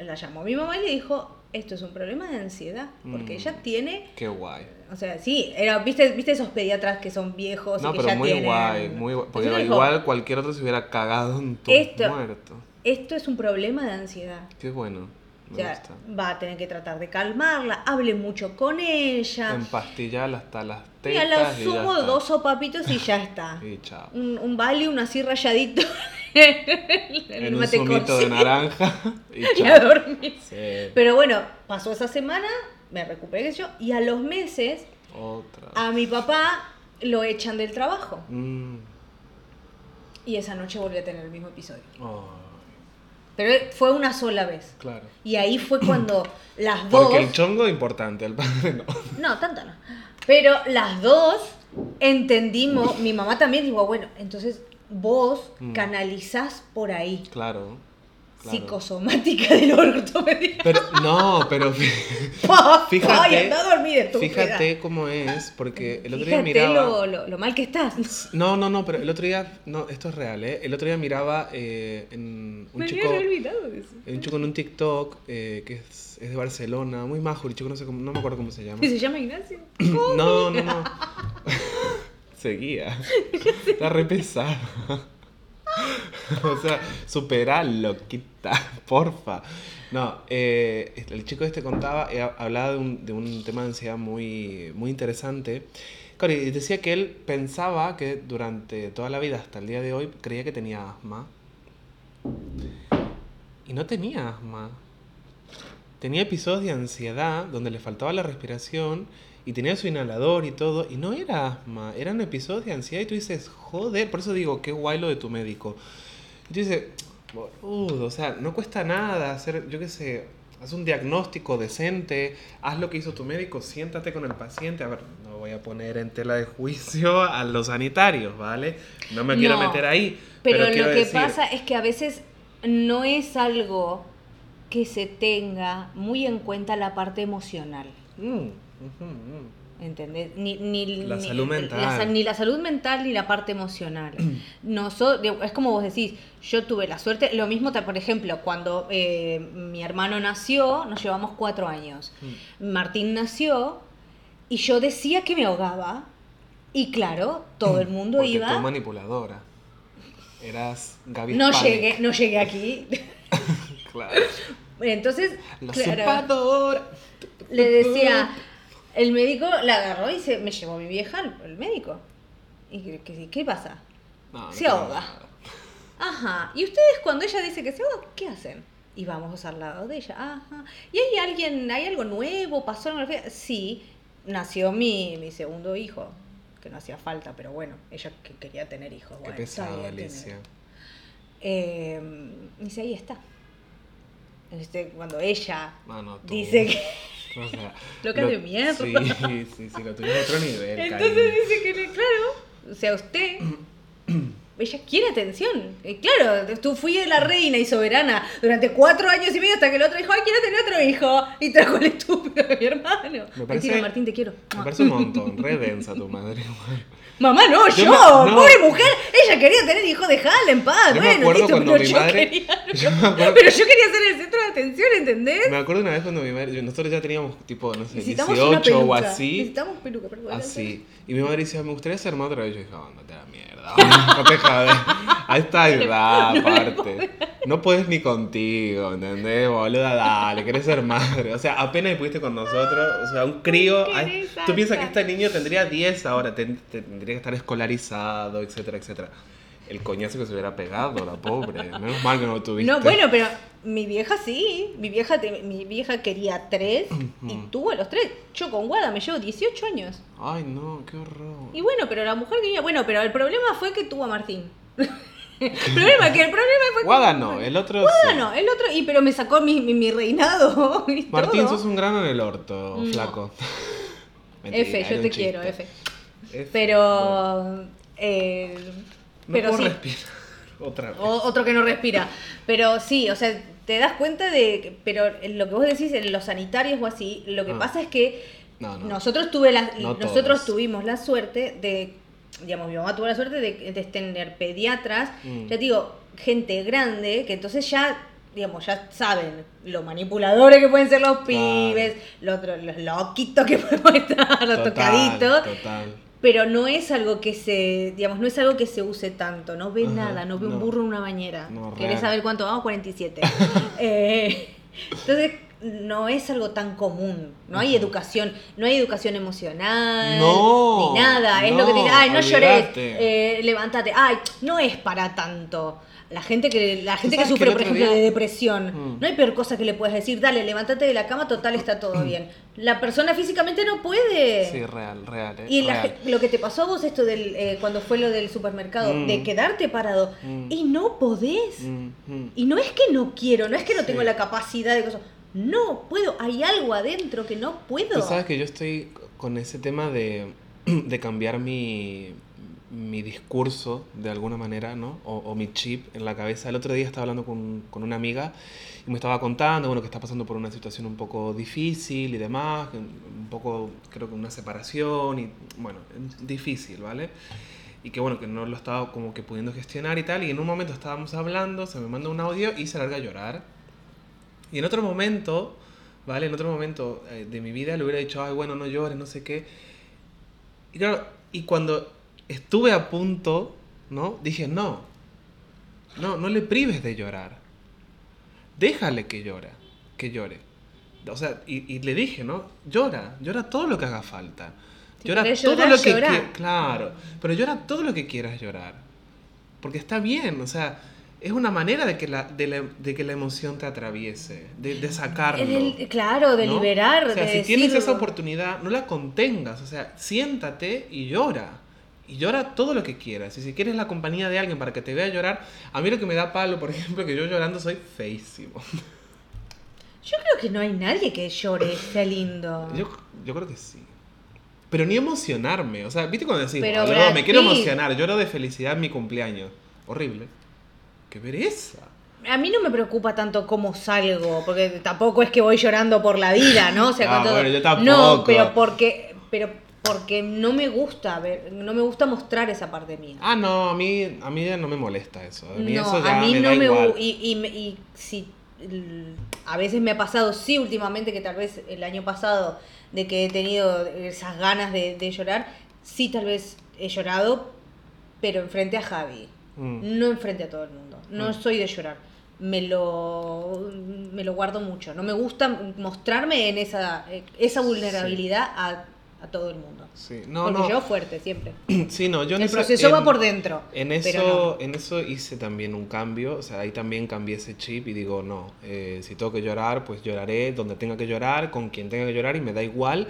Speaker 1: La llamó mi mamá y le dijo, esto es un problema de ansiedad, porque
Speaker 2: Mm.
Speaker 1: ella tiene,
Speaker 2: Qué guay.
Speaker 1: o sea, sí, era, ¿viste, viste esos pediatras que son viejos
Speaker 2: No,
Speaker 1: y que
Speaker 2: pero
Speaker 1: ya
Speaker 2: muy
Speaker 1: tienen...
Speaker 2: guay, muy guay. Porque
Speaker 1: dijo,
Speaker 2: igual cualquier otro se hubiera cagado en tu
Speaker 1: Esto-
Speaker 2: muerto.
Speaker 1: Esto es un problema de ansiedad.
Speaker 2: Qué bueno.
Speaker 1: O sea,
Speaker 2: gusta.
Speaker 1: va a tener que tratar de calmarla, hable mucho con ella.
Speaker 2: Empastillar hasta las
Speaker 1: Y
Speaker 2: tetas.
Speaker 1: a
Speaker 2: y ya
Speaker 1: sumo
Speaker 2: está.
Speaker 1: dos sopapitos y ya está.
Speaker 2: Y chao.
Speaker 1: Un, un Valium así rayadito en
Speaker 2: un zumito de naranja. Y
Speaker 1: y a
Speaker 2: chao.
Speaker 1: dormir.
Speaker 2: Sí.
Speaker 1: Pero bueno, pasó esa semana, me recuperé yo, y a los meses
Speaker 2: Otra.
Speaker 1: a mi papá lo echan del trabajo.
Speaker 2: Mm.
Speaker 1: Y esa noche volví a tener el mismo episodio.
Speaker 2: Ay,
Speaker 1: Pero fue una sola vez.
Speaker 2: claro.
Speaker 1: Y ahí fue cuando las dos...
Speaker 2: Porque el chongo es importante, el padre no.
Speaker 1: No, tanto no. Pero las dos entendimos, mi mamá también dijo, bueno, entonces vos
Speaker 2: Mm.
Speaker 1: canalizás por ahí.
Speaker 2: Claro. Claro.
Speaker 1: Psicosomática del orto, me.
Speaker 2: Pero, no, pero Fíjate-
Speaker 1: Ay, anda a dormir, estúpida.
Speaker 2: fíjate cómo es, porque el otro día miraba.
Speaker 1: lo, lo, lo mal que estás.
Speaker 2: No, no, no, pero el otro día, no, esto es real, ¿eh? El otro día miraba eh, en un
Speaker 1: me
Speaker 2: chico,
Speaker 1: había olvidado de eso.
Speaker 2: un chico en un TikTok eh, que es, es de Barcelona, muy majo, el chico no sé cómo, no me acuerdo cómo se llama.
Speaker 1: ¿Y se llama Ignacio?
Speaker 2: No, no, no. Seguía. Está re pesado. o sea, superalo, quita, porfa. No, eh, el chico este contaba, eh, hablaba de un, de un tema de ansiedad muy, muy interesante. Claro, y decía que él pensaba que durante toda la vida, hasta el día de hoy, creía que tenía asma. Y no tenía asma. Tenía episodios de ansiedad donde le faltaba la respiración y tenía su inhalador y todo, y no era asma, eran episodios de ansiedad y tú dices, joder, por eso digo, qué guay lo de tu médico. Y tú dices, boludo, o sea, no cuesta nada hacer, yo qué sé, haz un diagnóstico decente, haz lo que hizo tu médico, siéntate con el paciente, a ver, no voy a poner en tela de juicio a los sanitarios, ¿vale? No me quiero
Speaker 1: No,
Speaker 2: meter ahí.
Speaker 1: Pero,
Speaker 2: Pero,
Speaker 1: lo
Speaker 2: quiero
Speaker 1: que
Speaker 2: decir,
Speaker 1: pasa es que a veces no es algo que se tenga muy en cuenta la parte emocional.
Speaker 2: mm, mm.
Speaker 1: ¿Entendés? Ni, ni,
Speaker 2: La
Speaker 1: ni-
Speaker 2: salud mental.
Speaker 1: la ni la salud mental ni la parte emocional. Es como vos decís, yo tuve la suerte, lo mismo, por ejemplo, cuando eh, mi hermano nació, nos llevamos cuatro años. Martín nació y yo decía que me ahogaba. Y claro, todo el mundo
Speaker 2: Porque
Speaker 1: iba...
Speaker 2: tú manipuladora. Eras Gaby
Speaker 1: No llegué, no llegué aquí.
Speaker 2: Claro.
Speaker 1: Entonces,
Speaker 2: La
Speaker 1: claro, le decía, el médico la agarró y se me llevó mi vieja al, médico. ¿Y qué, qué- qué pasa?
Speaker 2: No,
Speaker 1: Se ahoga. Ajá. ¿Y ustedes cuando ella dice que se ahoga, qué hacen? Y vamos al lado de ella. Ajá. ¿Y hay alguien, hay algo nuevo? ¿Pasó algo? Sí, nació mi, mi segundo hijo. Que no hacía falta, pero bueno, ella que quería tener hijos.
Speaker 2: Qué
Speaker 1: Bueno,
Speaker 2: pesado, Alicia.
Speaker 1: Eh, dice, ahí está. Este, cuando ella
Speaker 2: tú.
Speaker 1: dice que...
Speaker 2: O sea,
Speaker 1: Loca
Speaker 2: lo-
Speaker 1: de mierda.
Speaker 2: Sí, sí, sí, lo tuyo es otro nivel.
Speaker 1: Entonces
Speaker 2: cariño.
Speaker 1: dice que, claro, o sea, usted, ella quiere atención. Claro, tú fui la reina y soberana durante cuatro años y medio hasta que el otro dijo, ay, quiero tener otro hijo. Y trajo el estúpido de mi hermano.
Speaker 2: Me parece-
Speaker 1: Mentira, Martín, te quiero.
Speaker 2: Me parece un montón, re densa tu madre.
Speaker 1: Mamá, no, yo,
Speaker 2: Yo me- no.
Speaker 1: pobre mujer, ella quería tener hijo, dejala en paz.
Speaker 2: Yo me
Speaker 1: bueno,
Speaker 2: acuerdo
Speaker 1: listo,
Speaker 2: cuando
Speaker 1: pero
Speaker 2: mi
Speaker 1: yo
Speaker 2: madre-
Speaker 1: quería-
Speaker 2: yo me acuerdo-
Speaker 1: Pero yo quería ser el centro atención, ¿entendés?
Speaker 2: Me acuerdo una vez cuando mi madre, nosotros ya teníamos tipo, no sé,
Speaker 1: Necesitamos una
Speaker 2: 18 o así.
Speaker 1: Necesitamos peluca, perdón.
Speaker 2: Así. Y mi madre decía, me gustaría ser madre. Y yo dije, ándate a la mierda. No te. A esta edad, aparte. No puedes ni contigo, ¿entendés? Boluda, dale, querés ser madre. O sea, apenas pudiste con nosotros. O sea, un crío.
Speaker 1: ¿Qué
Speaker 2: ay, tú piensas que este niño tendría 10 ahora, ten- tendría que estar escolarizado, etcétera, etcétera. El coñazo que se hubiera pegado, la pobre. Menos mal que no lo tuviste.
Speaker 1: No, bueno, pero mi vieja sí. Mi vieja, te- mi vieja quería tres y tuvo los tres. Yo con Guada me llevo 18 años.
Speaker 2: Ay, no, qué horror.
Speaker 1: Y bueno, pero la mujer quería. Bueno, pero el problema fue que tuvo a Martín. el problema que el problema fue. que-
Speaker 2: Guada no, el otro
Speaker 1: Guada
Speaker 2: sí.
Speaker 1: no, el otro. Y pero me sacó mi, mi, mi reinado. Y
Speaker 2: Martín,
Speaker 1: todo.
Speaker 2: sos un grano en el orto,
Speaker 1: No.
Speaker 2: flaco.
Speaker 1: F,
Speaker 2: Mentira,
Speaker 1: yo
Speaker 2: era
Speaker 1: te quiero. F.
Speaker 2: F,
Speaker 1: Pero. eh,
Speaker 2: No
Speaker 1: pero
Speaker 2: puedo
Speaker 1: sí.
Speaker 2: respirar. Otra vez.
Speaker 1: O- otro que no respira. Pero sí, o sea, te das cuenta de. Pero lo que vos decís en los sanitarios o así, lo que
Speaker 2: Ah.
Speaker 1: pasa es que
Speaker 2: No, no.
Speaker 1: nosotros tuve la,
Speaker 2: No
Speaker 1: nosotros
Speaker 2: todos.
Speaker 1: tuvimos la suerte de. Digamos, mi mamá tuvo la suerte de, de tener pediatras,
Speaker 2: Mm.
Speaker 1: ya te digo, gente grande, que entonces ya digamos, ya saben lo manipuladores que pueden ser los pibes, los, los loquitos que podemos estar, los tocaditos.
Speaker 2: Total.
Speaker 1: Pero no es algo que se, digamos, no es algo que se use tanto, no ve nada, no ve un burro en una bañera.
Speaker 2: No,
Speaker 1: ¿Querés
Speaker 2: real.
Speaker 1: saber cuánto vamos? 47. Eh, entonces, no es algo tan común. No hay educación, no hay educación emocional,
Speaker 2: No,
Speaker 1: ni nada. Es lo que te ay, no llores, eh, levántate. Ay, no es para tanto. La gente que, la gente que sufre, por ejemplo,
Speaker 2: día-
Speaker 1: de depresión,
Speaker 2: Mm.
Speaker 1: no hay peor cosa que le puedes decir, dale, levántate de la cama, total, está todo bien. La persona físicamente no puede.
Speaker 2: Sí, real, real. eh,
Speaker 1: Y la
Speaker 2: real.
Speaker 1: lo que te pasó a vos, esto del eh, cuando fue lo del supermercado,
Speaker 2: Mm.
Speaker 1: de quedarte parado
Speaker 2: Mm.
Speaker 1: y no podés.
Speaker 2: Mm, mm.
Speaker 1: Y no es que no quiero, no es que no tengo la capacidad de cosas. No puedo, hay algo adentro que no puedo.
Speaker 2: Tú sabes que yo estoy con ese tema de, de cambiar mi, mi discurso de alguna manera, ¿no? O, o mi chip en la cabeza. El otro día estaba hablando con, con una amiga y me estaba contando, bueno, que está pasando por una situación un poco difícil y demás, un poco, creo que una separación y, bueno, difícil, ¿vale? Y que bueno, que no lo estaba como que pudiendo gestionar y tal. Y en un momento estábamos hablando, se me manda un audio y se larga a llorar. Y en otro momento, ¿vale? En otro momento eh, de mi vida le hubiera dicho, ay, bueno, no llores, no sé qué. Y claro, y cuando estuve a punto, ¿no? Dije, no, no, no le prives de llorar. Déjale que llora, que llore. O sea, y, y le dije, ¿no? Llora, llora todo lo que haga falta. Llora todo
Speaker 1: llorar,
Speaker 2: lo que
Speaker 1: llorá.
Speaker 2: qui- Claro, pero llora todo lo que quieras llorar. Porque está bien, o sea, es una manera de que la, de la- de que la emoción te atraviese, de, de sacarlo.
Speaker 1: Claro, de
Speaker 2: ¿no?
Speaker 1: liberar,
Speaker 2: O sea,
Speaker 1: de
Speaker 2: si tienes esa oportunidad, no la contengas. O sea, siéntate y llora. Y llora todo lo que quieras. Y si quieres la compañía de alguien para que te vea llorar, a mí lo que me da palo, por ejemplo, que yo llorando soy feísimo.
Speaker 1: Yo creo que no hay nadie que llore, sea lindo.
Speaker 2: Yo, yo creo que sí. Pero ni emocionarme. O sea, ¿viste cuando decís,
Speaker 1: Pero
Speaker 2: "Oh, no,
Speaker 1: Brad
Speaker 2: me quiero
Speaker 1: Pitt".
Speaker 2: emocionar, lloro de felicidad en mi cumpleaños? Horrible. ¡Qué pereza!
Speaker 1: A mí no me preocupa tanto cómo salgo, porque tampoco es que voy llorando por la vida, ¿no? O sea,
Speaker 2: Ah, bueno, yo tampoco.
Speaker 1: No, pero porque, pero porque no me gusta ver, no me gusta mostrar esa parte mía.
Speaker 2: Ah, no, a mí, a mí ya no me molesta eso. A mí
Speaker 1: no,
Speaker 2: eso ya
Speaker 1: a mí
Speaker 2: me
Speaker 1: no
Speaker 2: da
Speaker 1: me
Speaker 2: igual.
Speaker 1: gu- y, y, me- y si a veces me ha pasado, sí, últimamente, que tal vez el año pasado, de que he tenido esas ganas de, de llorar, sí, tal vez he llorado, pero enfrente a Javi,
Speaker 2: Mm.
Speaker 1: no enfrente a todo el mundo. No
Speaker 2: Mm.
Speaker 1: soy de llorar. Me lo, me lo guardo mucho. No me gusta mostrarme en esa, esa vulnerabilidad a, a todo el mundo.
Speaker 2: Sí, no,
Speaker 1: Porque
Speaker 2: no.
Speaker 1: yo fuerte, siempre.
Speaker 2: Sí, no, yo en
Speaker 1: el
Speaker 2: eso-
Speaker 1: proceso va por dentro.
Speaker 2: En eso,
Speaker 1: no.
Speaker 2: en eso hice también un cambio, o sea, ahí también cambié ese chip y digo, no, eh, si tengo que llorar, pues lloraré donde tenga que llorar, con quien tenga que llorar y me da igual,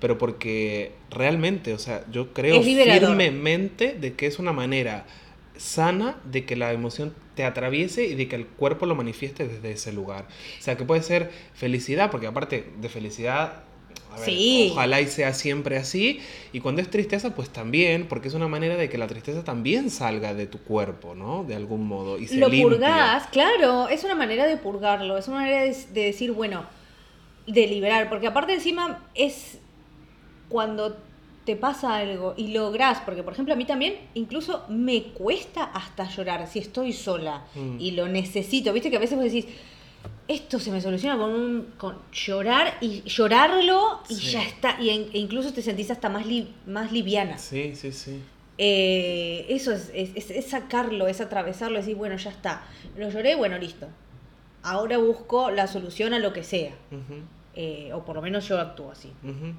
Speaker 2: pero porque realmente, o sea, yo creo firmemente de que es una manera sana de que la emoción te atraviese y de que el cuerpo lo manifieste desde ese lugar. O sea, que puede ser felicidad, porque aparte de felicidad... a ver,
Speaker 1: Sí.
Speaker 2: Ojalá y sea siempre así. Y cuando es tristeza, pues también, porque es una manera de que la tristeza también salga de tu cuerpo, ¿no? De algún modo. Y se
Speaker 1: lo
Speaker 2: limpie.
Speaker 1: purgás, claro, es una manera de purgarlo, es una manera de, de decir, bueno, de liberar, porque aparte encima es cuando te pasa algo y lográs, porque por ejemplo a mí también incluso me cuesta hasta llorar si estoy sola
Speaker 2: Mm.
Speaker 1: y lo necesito, viste que a veces vos decís, esto se me soluciona con, un, con llorar y llorarlo y
Speaker 2: Sí.
Speaker 1: ya está, y e incluso te sentís hasta más, li- más liviana.
Speaker 2: Sí, sí, sí.
Speaker 1: Eh, eso es, es- es- sacarlo, es atravesarlo, es decir, bueno, ya está. Lo lloré, bueno, listo. Ahora busco la solución a lo que sea. Eh, o por lo menos yo actúo así.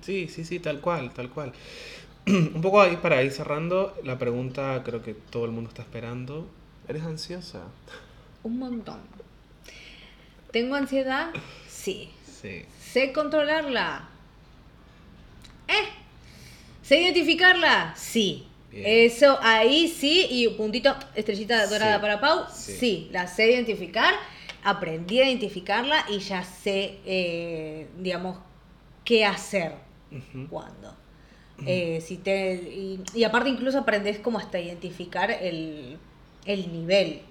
Speaker 2: Sí, sí, sí, tal cual, tal cual. Un poco ahí para ir cerrando, la pregunta creo que todo el mundo está esperando. ¿Eres ansiosa?
Speaker 1: Un montón. ¿Tengo ansiedad? Sí.
Speaker 2: Sí.
Speaker 1: ¿Sé controlarla? ¿Eh? ¿Sé identificarla? Sí.
Speaker 2: Bien.
Speaker 1: Eso ahí sí, y puntito, estrellita dorada
Speaker 2: Sí.
Speaker 1: para Pau,
Speaker 2: Sí.
Speaker 1: sí. la sé identificar, aprendí a identificarla y ya sé, eh, digamos, qué hacer
Speaker 2: Ujú.
Speaker 1: cuándo. Eh, si te, y, y aparte incluso aprendes como hasta identificar el, el nivel.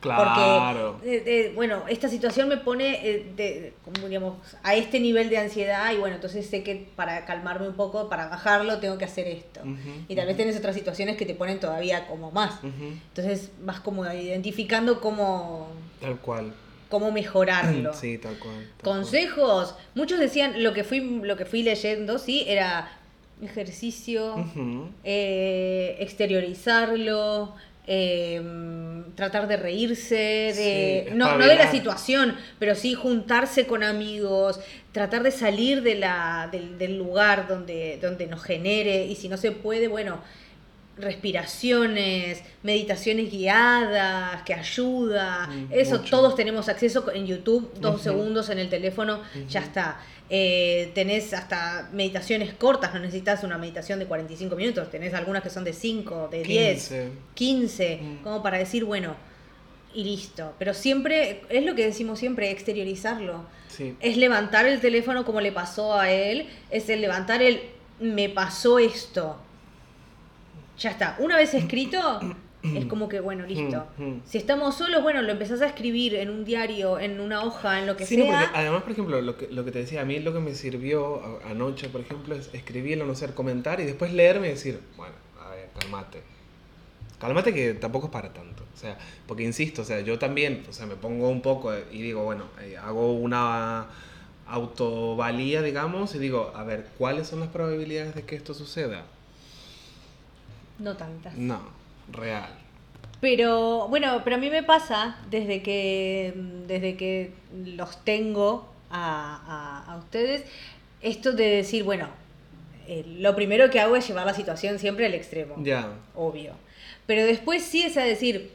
Speaker 2: Claro.
Speaker 1: Porque, eh, eh, bueno, esta situación me pone eh, de, digamos, a este nivel de ansiedad y bueno, entonces sé que para calmarme un poco, para bajarlo, tengo que hacer esto. Y tal vez tenés otras situaciones que te ponen todavía como más. Entonces vas como identificando cómo...
Speaker 2: Tal cual.
Speaker 1: cómo mejorarlo.
Speaker 2: Sí, tal cual. tal
Speaker 1: Consejos, muchos decían, lo que fui, lo que fui leyendo, sí, era ejercicio, eh, exteriorizarlo, eh, tratar de reírse, de,
Speaker 2: Sí,
Speaker 1: no, no de la situación, pero sí juntarse con amigos, tratar de salir de la, del, del lugar donde, donde nos genere, y si no se puede, bueno, respiraciones, meditaciones guiadas, que ayuda,
Speaker 2: Mm,
Speaker 1: eso
Speaker 2: mucho.
Speaker 1: todos tenemos acceso en YouTube, dos segundos en el teléfono, ya está. Eh, tenés hasta meditaciones cortas, no necesitas una meditación de 45 minutos, tenés algunas que son de 5, de 10,
Speaker 2: 15.
Speaker 1: 15,
Speaker 2: Mm.
Speaker 1: como para decir, bueno, y listo. Pero siempre, es lo que decimos siempre, exteriorizarlo.
Speaker 2: Sí.
Speaker 1: Es levantar el teléfono como le pasó a él, es el levantar el, me pasó esto. Ya está. Una vez escrito, es como que, bueno, listo.
Speaker 2: Mm, mm.
Speaker 1: Si estamos solos, bueno, lo empezás a escribir en un diario, en una hoja, en lo que
Speaker 2: Sí, no,
Speaker 1: sea.
Speaker 2: porque además, por ejemplo, lo que, lo que te decía, a mí lo que me sirvió anoche, por ejemplo, es escribirlo, no sé, comentar y después leerme y decir, bueno, a ver, cálmate. Cálmate que tampoco es para tanto. O sea, porque insisto, o sea, yo también, o sea, me pongo un poco y digo, bueno, eh, hago una autovalía, digamos, y digo, a ver, ¿cuáles son las probabilidades de que esto suceda?
Speaker 1: No tantas.
Speaker 2: No, real.
Speaker 1: Pero bueno, pero a mí me pasa desde que desde que los tengo a, a- a ustedes esto de decir, bueno, eh, lo primero que hago es llevar la situación siempre al extremo,
Speaker 2: Ya.
Speaker 1: obvio. Pero después sí es a decir,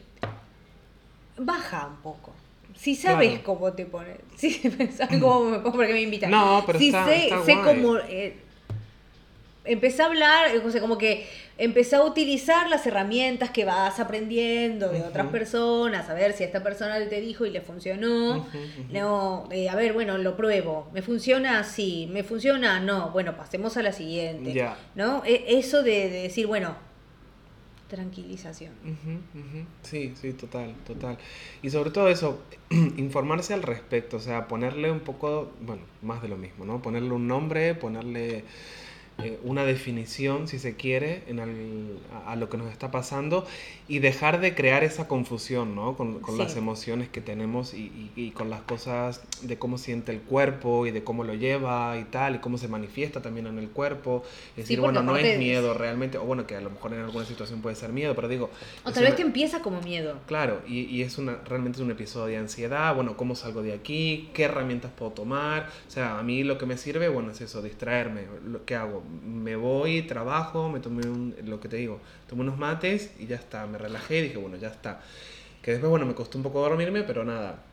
Speaker 1: baja un poco. Si sabes
Speaker 2: Claro.
Speaker 1: cómo te pones, si sabes cómo me pongo, porque me invitan.
Speaker 2: No, pero
Speaker 1: si
Speaker 2: está-
Speaker 1: sé,
Speaker 2: está
Speaker 1: sé
Speaker 2: guay.
Speaker 1: cómo eh, empecé a hablar, o sea, como que empecé a utilizar las herramientas que vas aprendiendo de otras personas, a ver si esta persona te dijo y le funcionó. No, eh, a ver, bueno, lo pruebo. ¿Me funciona? Sí. ¿Me funciona? No. Bueno, pasemos a la siguiente. ¿No? E- Eso de, de decir, bueno, tranquilización.
Speaker 2: Sí, sí, total, total. Y sobre todo eso, informarse al respecto, o sea, ponerle un poco, bueno, más de lo mismo, ¿no? Ponerle un nombre, ponerle eh, una definición, si se quiere, en al- a, a lo que nos está pasando y dejar de crear esa confusión, ¿no? Con, con las emociones que tenemos y, y- y con las cosas de cómo siente el cuerpo y de cómo lo lleva y tal, y cómo se manifiesta también en el cuerpo. Es decir, bueno, no es miedo realmente, o bueno, que a lo mejor en alguna situación puede ser miedo, pero digo...
Speaker 1: O tal vez
Speaker 2: una-
Speaker 1: te empieza como miedo.
Speaker 2: Claro, y, y es una, realmente es un episodio de ansiedad, bueno, ¿cómo salgo de aquí? ¿Qué herramientas puedo tomar? O sea, a mí lo que me sirve, bueno, es eso, distraerme. Lo, ¿Qué hago? Me voy, trabajo, me tomé un, lo que te digo, tomé unos mates y ya está, me relajé y dije, bueno, ya está. Que después, bueno, me costó un poco dormirme, pero nada,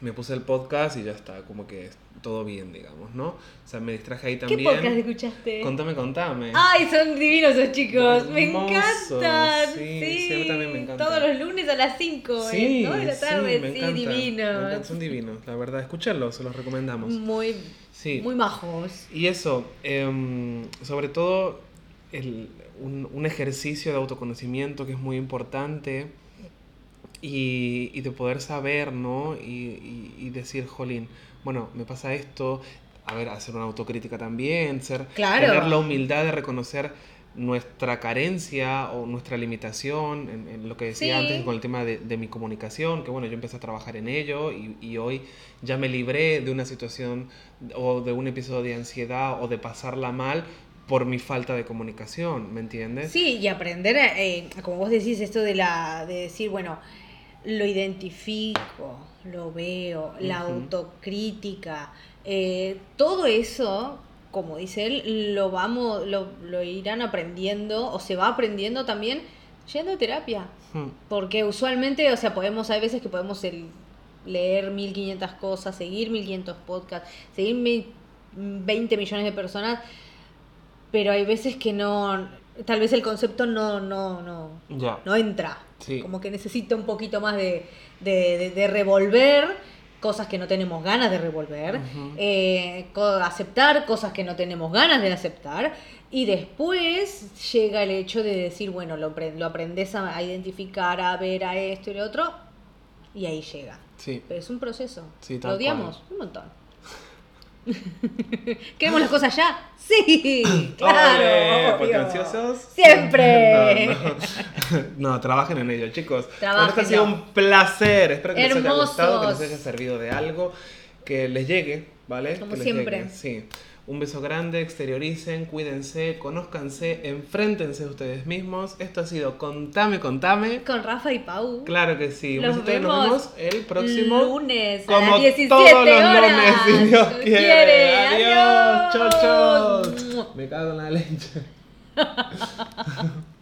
Speaker 2: me puse el podcast y ya está, como que todo bien, digamos, ¿no? O sea, me distraje ahí
Speaker 1: ¿Qué
Speaker 2: también.
Speaker 1: podcast escuchaste?
Speaker 2: Contame, contame.
Speaker 1: Ay, son divinos esos chicos. Me encantan.
Speaker 2: sí,
Speaker 1: Sí,
Speaker 2: sí, a mí también me encantan.
Speaker 1: Todos los lunes a las 5
Speaker 2: Sí,
Speaker 1: ¿no? de la
Speaker 2: sí,
Speaker 1: tarde.
Speaker 2: me
Speaker 1: Sí,
Speaker 2: encanta, me encanta,
Speaker 1: divinos.
Speaker 2: son divinos, la verdad. Escucharlos, se los recomendamos.
Speaker 1: Muy,
Speaker 2: Sí.
Speaker 1: muy majos.
Speaker 2: Y eso, em, sobre todo el- un, un ejercicio de autoconocimiento que es muy importante y, y de poder saber, ¿no? Y, y- y decir, jolín, bueno, me pasa esto, a ver, hacer una autocrítica también, ser,
Speaker 1: Claro.
Speaker 2: tener la humildad de reconocer nuestra carencia o nuestra limitación en, en lo que decía
Speaker 1: Sí.
Speaker 2: antes con el tema de, de mi comunicación, que bueno, yo empecé a trabajar en ello y, y hoy ya me libré de una situación o de un episodio de ansiedad o de pasarla mal por mi falta de comunicación, ¿me entiendes?
Speaker 1: Sí, y aprender, eh, como vos decís, esto de, la, de decir, bueno, lo identifico, lo veo, la autocrítica, eh, todo eso, como dice él, lo vamos, lo, lo irán aprendiendo o se va aprendiendo también yendo a terapia.
Speaker 2: Hmm,
Speaker 1: Porque usualmente, o sea, podemos, hay veces que podemos el- leer 1500 cosas, seguir 1500 podcasts, seguir mi- 20 millones de personas, pero hay veces que no, tal vez el concepto no, no, no, no entra.
Speaker 2: Sí.
Speaker 1: Como que necesita un poquito más de, de, de- de revolver cosas que no tenemos ganas de revolver, eh, aceptar cosas que no tenemos ganas de aceptar, y después llega el hecho de decir, bueno, lo, lo aprendes a, identificar, a ver, a esto y lo otro, y ahí llega.
Speaker 2: Sí.
Speaker 1: Pero es un proceso.
Speaker 2: Sí,
Speaker 1: lo odiamos
Speaker 2: cual.
Speaker 1: un montón. ¿Queremos las cosas ya? Sí, claro.
Speaker 2: Ansiosos.
Speaker 1: Siempre.
Speaker 2: No, no. No, trabajen en ello, chicos. Bueno,
Speaker 1: Trabajen,
Speaker 2: esto ha sido un placer. Espero que les haya
Speaker 1: Hermosos.
Speaker 2: gustado, que les haya servido de algo, que les llegue, ¿vale?
Speaker 1: Como
Speaker 2: Que
Speaker 1: siempre.
Speaker 2: llegue, Sí. Un beso grande, exterioricen, cuídense, conózcanse, enfréntense ustedes mismos. Esto ha sido Contame, Contame.
Speaker 1: Con Rafa y Pau.
Speaker 2: Claro que sí.
Speaker 1: Nos vemos
Speaker 2: el próximo
Speaker 1: lunes a
Speaker 2: como
Speaker 1: las 17
Speaker 2: todos los
Speaker 1: horas.
Speaker 2: lunes, si
Speaker 1: Dios
Speaker 2: quiere.
Speaker 1: quiere.
Speaker 2: Adiós.
Speaker 1: Adiós.
Speaker 2: Chau, chau. Me cago en la leche.